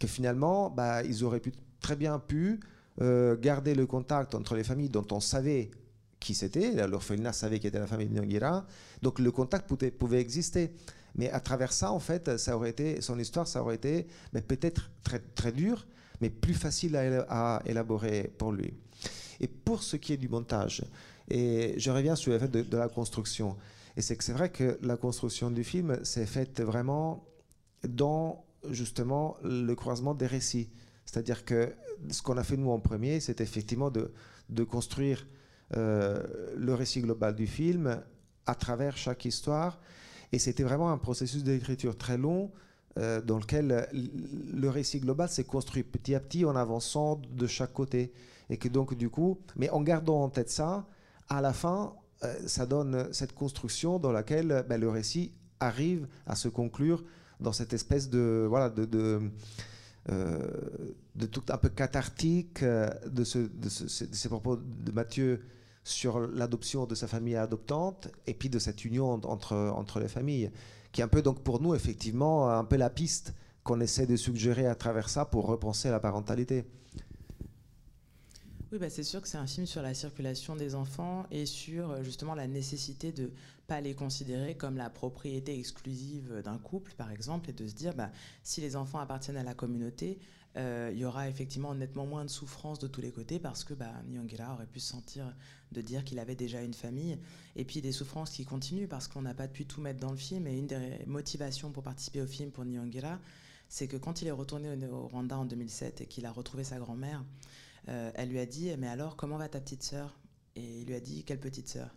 Que finalement, bah, ils auraient pu, très bien pu euh, garder le contact entre les familles dont on savait qui c'était. L'orphelinat savait qui était la famille de Nyongira. Donc le contact pouvait exister. Mais à travers ça, en fait, son histoire, ça aurait été peut-être très, très dur, mais plus facile à, éla- à élaborer pour lui. Et pour ce qui est du montage, et je reviens sur le fait de, la construction, et c'est que c'est vrai que la construction du film s'est faite vraiment dans justement le croisement des récits. C'est-à-dire que ce qu'on a fait nous en premier, c'est effectivement de, de construire euh, le récit global du film à travers chaque histoire. Et c'était vraiment un processus d'écriture très long euh, dans lequel le récit global s'est construit petit à petit en avançant de chaque côté. Et que donc, du coup, mais en gardant en tête ça, à la fin, euh, ça donne cette construction dans laquelle ben, le récit arrive à se conclure dans cette espèce de, voilà, de, de, euh, tout un peu cathartique euh, de, de, ce, de ces propos de Mathieu sur l'adoption de sa famille adoptante et puis de cette union entre, entre les familles, qui est un peu donc pour nous effectivement un peu la piste qu'on essaie de suggérer à travers ça pour repenser la parentalité. Oui, bah c'est sûr que c'est un film sur la circulation des enfants et sur euh, justement la nécessité de pas les considérer comme la propriété exclusive d'un couple, par exemple, et de se dire, bah, si les enfants appartiennent à la communauté, euh, il y aura effectivement nettement moins de souffrance de tous les côtés parce que bah, aurait pu se sentir de dire qu'il avait déjà une famille, et puis des souffrances qui continuent parce qu'on n'a pas pu tout mettre dans le film, et une des motivations pour participer au film pour Nyongera, c'est que quand il est retourné au, au Rwanda en 2007 et qu'il a retrouvé sa grand-mère, euh, elle lui a dit Mais alors, comment va ta petite sœur? Et il lui a dit Quelle petite sœur?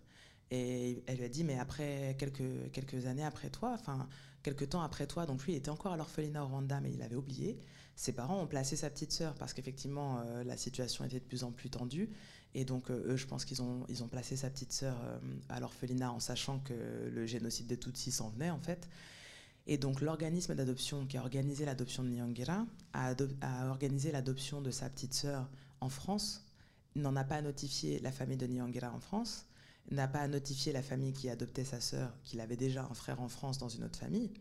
Et elle lui a dit Mais après quelques, quelques années après toi, enfin, quelques temps après toi, donc lui, il était encore à l'orphelinat au Rwanda, mais il avait oublié. Ses parents ont placé sa petite sœur parce qu'effectivement, euh, la situation était de plus en plus tendue. Et donc, euh, eux, je pense qu'ils ont, ils ont placé sa petite sœur euh, à l'orphelinat en sachant que le génocide des Tutsis s'en venait, en fait. Et donc l'organisme d'adoption qui a organisé l'adoption de Nyongera a, organisé l'adoption de sa petite sœur en France, n'en a pas notifié la famille de Nyongera en France, n'a pas notifié la famille qui adoptait sa sœur qu'il avait déjà un frère en France dans une autre famille.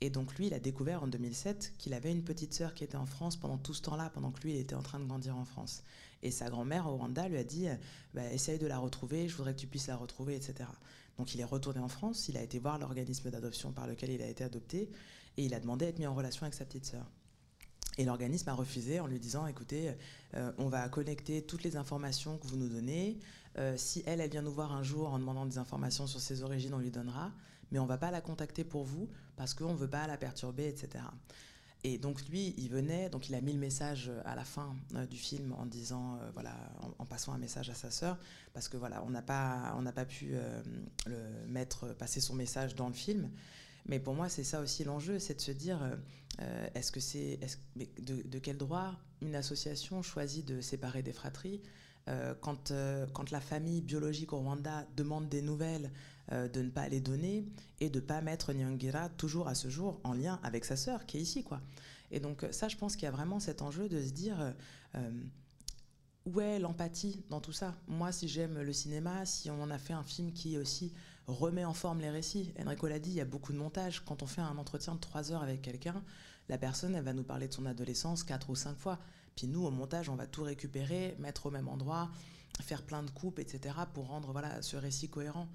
Et donc lui, il a découvert en 2007 qu'il avait une petite sœur qui était en France pendant tout ce temps-là, pendant que lui, il était en train de grandir en France. Et sa grand-mère au Rwanda lui a dit, bah, essaye de la retrouver, je voudrais que tu puisses la retrouver, etc. Donc il est retourné en France, il a été voir l'organisme d'adoption par lequel il a été adopté, et il a demandé à être mis en relation avec sa petite sœur. Et l'organisme a refusé en lui disant, écoutez, euh, on va connecter toutes les informations que vous nous donnez. Euh, si elle, elle vient nous voir un jour en demandant des informations sur ses origines, on lui donnera. Mais on va pas la contacter pour vous parce qu'on ne veut pas la perturber, etc. Et donc lui, il venait, donc il a mis le message à la fin euh, du film en disant, euh, voilà, en, passant un message à sa sœur, parce que voilà, on n'a pas, pas pu le mettre, passer son message dans le film. Mais pour moi, c'est ça aussi l'enjeu, c'est de se dire, est-ce que c'est, de, de, quel droit une association choisit de séparer des fratries quand, quand la famille biologique au Rwanda demande des nouvelles, de ne pas les donner et de ne pas mettre Nyangira toujours à ce jour en lien avec sa sœur qui est ici. Et donc ça, je pense qu'il y a vraiment cet enjeu de se dire où est l'empathie dans tout ça? Moi, si j'aime le cinéma, si on a fait un film qui aussi remet en forme les récits, Enrico l'a dit, il y a beaucoup de montage. Quand on fait un entretien de trois heures avec quelqu'un, la personne, elle va nous parler de son adolescence quatre ou cinq fois. Puis nous, au montage, on va tout récupérer, mettre au même endroit, faire plein de coupes, etc., pour rendre voilà, ce récit cohérent.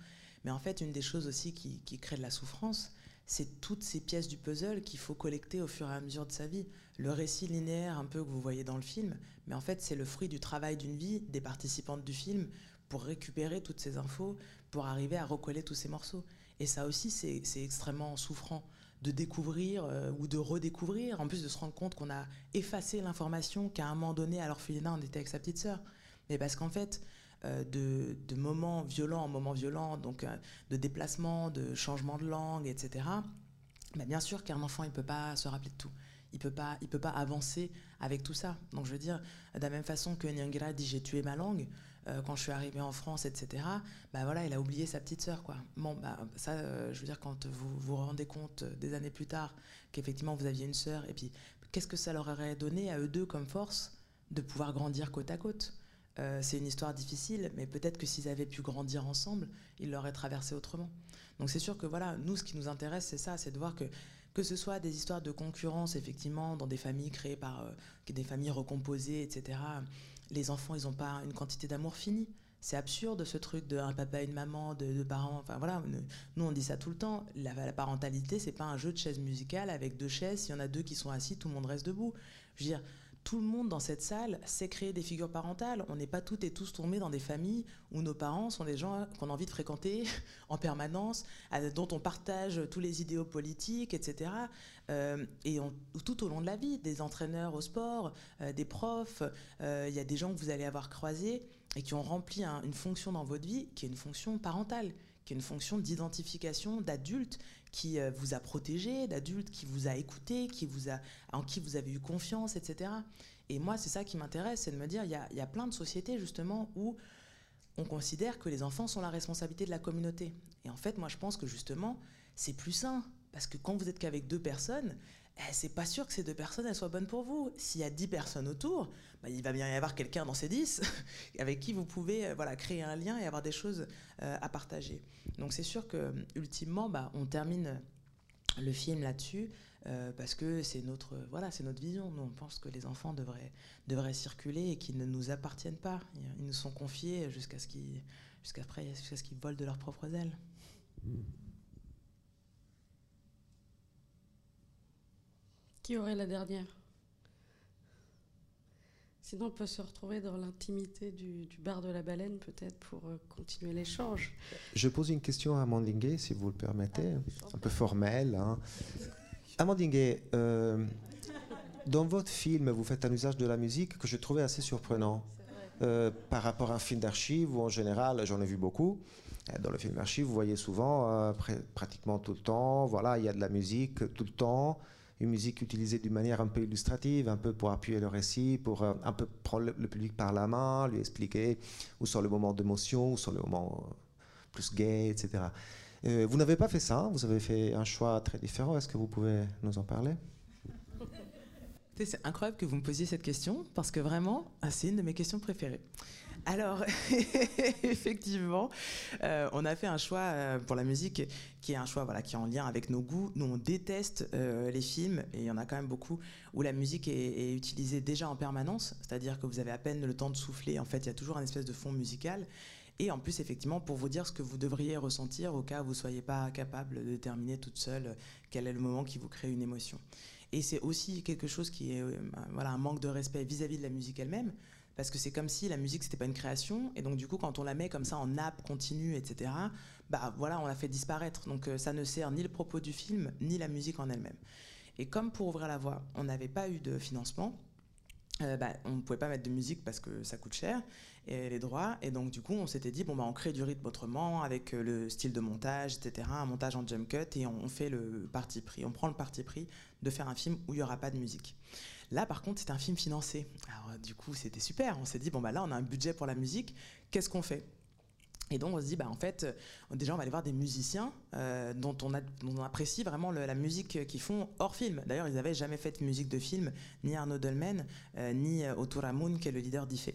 Mais en fait, une des choses aussi qui, qui crée de la souffrance, c'est toutes ces pièces du puzzle qu'il faut collecter au fur et à mesure de sa vie. Le récit linéaire un peu que vous voyez dans le film, mais en fait c'est le fruit du travail d'une vie des participantes du film pour récupérer toutes ces infos, pour arriver à recoller tous ces morceaux. Et ça aussi c'est extrêmement souffrant de découvrir euh, ou de redécouvrir, en plus de se rendre compte qu'on a effacé l'information qu'à un moment donné à l'orphelinat on était avec sa petite sœur. Mais parce qu'en fait, euh, de, moments violents en moments violents, donc euh, de déplacements, de changements de langue, etc. Mais bien sûr qu'un enfant, il ne peut pas se rappeler de tout. Il ne peut, pas, peut pas avancer avec tout ça. Donc je veux dire, de la même façon que Nyangira dit j'ai tué ma langue, euh, quand je suis arrivée en France, etc., bah voilà, il a oublié sa petite sœur, quoi. Bon, bah, ça, je veux dire, quand vous vous rendez compte des années plus tard qu'effectivement vous aviez une sœur, et puis qu'est-ce que ça leur aurait donné à eux deux comme force de pouvoir grandir côte à côte? Euh, c'est une histoire difficile, mais peut-être que s'ils avaient pu grandir ensemble, ils l'auraient traversé autrement. Donc c'est sûr que voilà, nous, ce qui nous intéresse, c'est ça, c'est de voir que que ce soit des histoires de concurrence, effectivement, dans des familles créées par euh, des familles recomposées, etc. Les enfants, ils n'ont pas une quantité d'amour finie. C'est absurde ce truc de un papa une maman, de parents. Enfin voilà, nous on dit ça tout le temps. La, la parentalité, c'est pas un jeu de chaises musicales avec deux chaises. S'il y en a deux qui sont assis, tout le monde reste debout. Je veux dire, tout le monde dans cette salle sait créer des figures parentales. On n'est pas toutes et tous tombés dans des familles où nos parents sont des gens qu'on a envie de fréquenter en permanence, dont on partage tous les idéaux politiques, etc. Euh, et tout au long de la vie, des entraîneurs au sport, euh, des profs, euh, il y a des gens que vous allez avoir croisés et qui ont rempli une fonction dans votre vie qui est une fonction parentale, qui est une fonction d'identification d'adulte qui euh, vous a protégé, d'adulte qui vous a écouté, qui vous a, en qui vous avez eu confiance, etc. Et moi, c'est ça qui m'intéresse, c'est de me dire, il y a, y a, plein de sociétés justement où on considère que les enfants sont la responsabilité de la communauté. Et en fait, moi, je pense que justement, c'est plus sain. Parce que quand vous êtes qu'avec deux personnes, eh, c'est pas sûr que ces deux personnes elles soient bonnes pour vous. S'il y a dix personnes autour, bah, il va bien y avoir quelqu'un dans ces dix avec qui vous pouvez euh, voilà, créer un lien et avoir des choses euh, à partager. Donc c'est sûr que ultimement, bah, on termine le film là-dessus. Euh, parce que c'est notre, voilà, notre vision. Nous, on pense que les enfants devraient, devraient circuler et qu'ils ne nous appartiennent pas. Ils nous sont confiés jusqu'à ce qu'ils, jusqu'à jusqu'à ce qu'ils volent de leurs propres ailes. Qui aurait la dernière? Sinon, on peut se retrouver dans l'intimité du, bar de la baleine, peut-être, pour euh, continuer l'échange. Je pose une question à Amandingue, si vous le permettez, ah, un peu formelle. Hein. Euh, dans votre film, vous faites un usage de la musique que je trouvais assez surprenant. Euh, par rapport à un film d'archives où en général, j'en ai vu beaucoup. Dans le film d'archives, vous voyez souvent, pratiquement tout le temps, voilà, il y a de la musique tout le temps une musique utilisée d'une manière un peu illustrative, un peu pour appuyer le récit, pour euh, un peu prendre le, public par la main, lui expliquer où sont les moments d'émotion, où sont les moments euh, plus gays, etc. Euh, vous n'avez pas fait ça, vous avez fait un choix très différent. Est-ce que vous pouvez nous en parler? C'est incroyable que vous me posiez cette question parce que vraiment, c'est une de mes questions préférées. Alors, effectivement, euh, on a fait un choix euh, pour la musique qui est un choix voilà, qui est en lien avec nos goûts. Nous, on déteste euh, les films, et il y en a quand même beaucoup, où la musique est, utilisée déjà en permanence, c'est-à-dire que vous avez à peine le temps de souffler. En fait, il y a toujours un espèce de fond musical. Et en plus, effectivement, pour vous dire ce que vous devriez ressentir au cas où vous ne soyez pas capable de déterminer toute seule quel est le moment qui vous crée une émotion. Et c'est aussi quelque chose qui est voilà, un manque de respect vis à -vis de la musique elle-même parce que c'est comme si la musique c'était pas une création et donc du coup quand on la met comme ça en nappe continue etc bah voilà on la fait disparaître donc euh, ça ne sert ni le propos du film ni la musique en elle-même et comme pour ouvrir la voie on n'avait pas eu de financement euh, bah, on ne pouvait pas mettre de musique parce que ça coûte cher et les droits. Et donc, du coup, on s'était dit, bon, bah, on crée du rythme autrement avec euh, le style de montage, etc., un montage en jump cut et on, fait le parti pris. On prend le parti pris de faire un film où il n'y aura pas de musique. Là, par contre, c'était un film financé. Alors, du coup, c'était super. On s'est dit, bon, bah, là, on a un budget pour la musique. Qu'est-ce qu'on fait? Et donc on se dit, bah, en fait, euh, déjà on va aller voir des musiciens euh, dont, on apprécie vraiment la musique qu'ils font hors film. D'ailleurs, ils n'avaient jamais fait de musique de film, ni Arnaud Dolmen, euh, ni Otto Ramoun, qui est le leader d'IFE.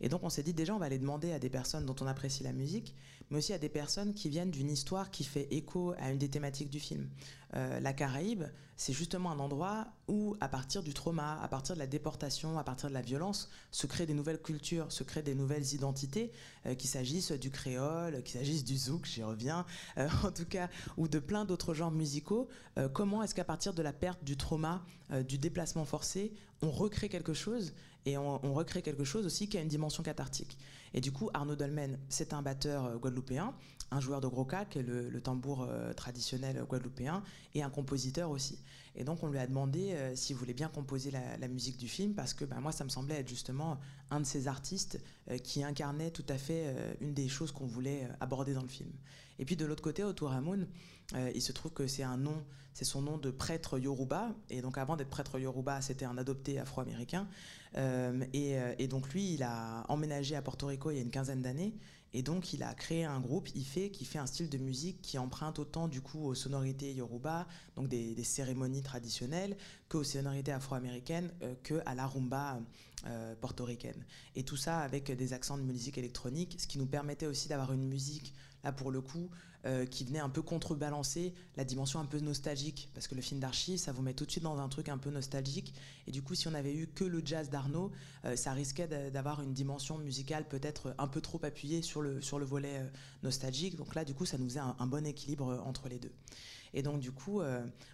Et donc on s'est dit, déjà on va aller demander à des personnes dont on apprécie la musique, mais aussi à des personnes qui viennent d'une histoire qui fait écho à une des thématiques du film. Euh, la Caraïbe, c'est justement un endroit où, à partir du trauma, à partir de la déportation, à partir de la violence, se créent des nouvelles cultures, se créent des nouvelles identités, euh, qu'il s'agisse du créole, qu'il s'agisse du zouk, j'y reviens, euh, en tout cas, ou de plein d'autres genres musicaux. comment est-ce qu'à partir de la perte du trauma, du déplacement forcé, on recrée quelque chose et on, recrée quelque chose aussi qui a une dimension cathartique. Et du coup, Arnaud Dolmen, c'est un batteur euh, guadeloupéen, un joueur de gros qui est le, tambour euh, traditionnel guadeloupéen, et un compositeur aussi. Et donc, on lui a demandé euh, s'il voulait bien composer la, musique du film, parce que ben, moi, ça me semblait être justement un de ces artistes qui incarnait tout à fait une des choses qu'on voulait aborder dans le film. Et puis de l'autre côté, Otto il se trouve que c'est un nom, c'est son nom de prêtre yoruba. Et donc avant d'être prêtre yoruba, c'était un adopté afro-américain. Euh, euh, et, donc lui, il a emménagé à Porto Rico il y a une quinzaine d'années. Et donc il a créé un groupe IFE qui fait un style de musique qui emprunte autant du coup aux sonorités yoruba, donc des, cérémonies traditionnelles, qu'aux sonorités afro-américaines, euh, que à la rumba portoricaine. Et tout ça avec des accents de musique électronique, ce qui nous permettait aussi d'avoir une musique, là pour le coup, euh, qui venait un peu contrebalancer la dimension un peu nostalgique. Parce que le film d'archives, ça vous met tout de suite dans un truc un peu nostalgique. Et du coup, si on avait eu que le jazz d'Arnaud, euh, ça risquait d'avoir une dimension musicale peut-être un peu trop appuyée sur le, sur le volet euh, nostalgique. Donc là, du coup, ça nous faisait un, bon équilibre entre les deux. Et donc, du coup,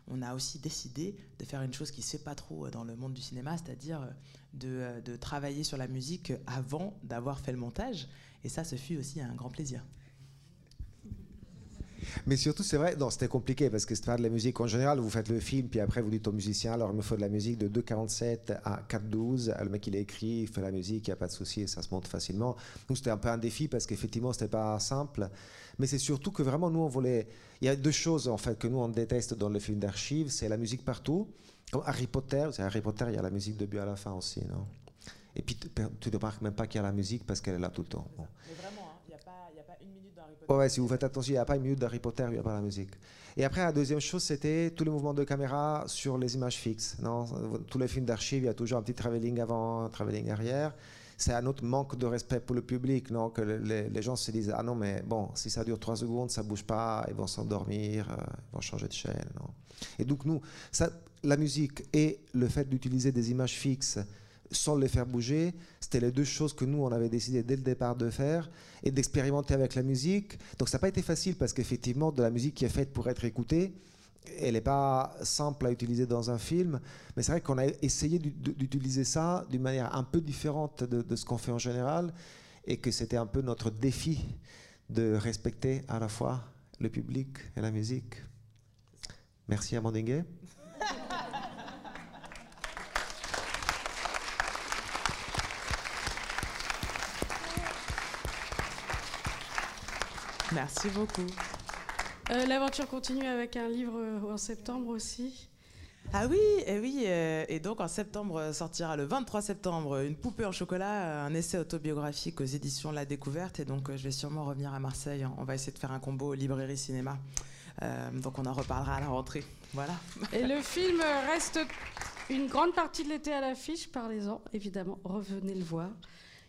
on a aussi décidé de faire une chose qui ne se fait pas trop dans le monde du cinéma, c'est-à-dire de, de travailler sur la musique avant d'avoir fait le montage. Et ça, ce fut aussi un grand plaisir. Mais surtout, c'est vrai, non, c'était compliqué parce que pas de la musique en général. Vous faites le film, puis après vous dites au musicien, alors il me faut de la musique de 2,47 à 4,12. Le mec il a écrit, il fait la musique, il n'y a pas de souci ça se monte facilement. Nous, c'était un peu un défi parce qu'effectivement, c'était pas simple. Mais c'est surtout que vraiment, nous, on voulait. Il y a deux choses en fait que nous on déteste dans le film d'archives c'est la musique partout. Comme Harry Potter, c'est Harry Potter, il y a la musique de but à la fin aussi, non? Et puis tu ne remarques même pas qu'il y a la musique parce qu'elle est là tout le temps. Mais vraiment, Ouais, si vous faites attention, il n'y a pas une minute d'Harry Potter, il n'y a pas la musique. Et après, la deuxième chose, c'était tous les mouvements de caméra sur les images fixes. Non tous les films d'archives, il y a toujours un petit travelling avant, un travelling arrière. C'est un autre manque de respect pour le public, non que les, gens se disent ah non mais bon, si ça dure trois secondes, ça bouge pas, ils vont s'endormir, euh, ils vont changer de chaîne. Non et donc nous, ça, la musique et le fait d'utiliser des images fixes sans les faire bouger. C'était les deux choses que nous, on avait décidé dès le départ de faire et d'expérimenter avec la musique. Donc ça n'a pas été facile parce qu'effectivement, de la musique qui est faite pour être écoutée, elle n'est pas simple à utiliser dans un film, mais c'est vrai qu'on a essayé d'utiliser ça d'une manière un peu différente de, ce qu'on fait en général, et que c'était un peu notre défi de respecter à la fois le public et la musique. Merci à Merci beaucoup. Euh, l'aventure continue avec un livre euh, en septembre aussi. Ah oui, et oui, euh, et donc en septembre sortira le 23 septembre une poupée en chocolat, un essai autobiographique aux éditions La Découverte, et donc je vais sûrement revenir à Marseille. On va essayer de faire un combo librairie cinéma, donc on en reparlera à la rentrée. Voilà. Et le film reste une grande partie de l'été à l'affiche. Parlez-en, évidemment, revenez le voir.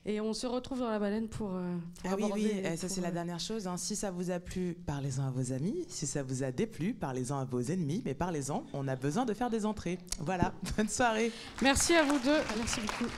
Et on se retrouve dans la baleine pour. Euh, ah oui, oui, eh, ça c'est la dernière chose. Hein. Si ça vous a plu, parlez-en à vos amis. Si ça vous a déplu, parlez-en à vos ennemis. Mais parlez-en, on a besoin de faire des entrées. Voilà, bonne soirée. Merci à vous deux. Merci beaucoup.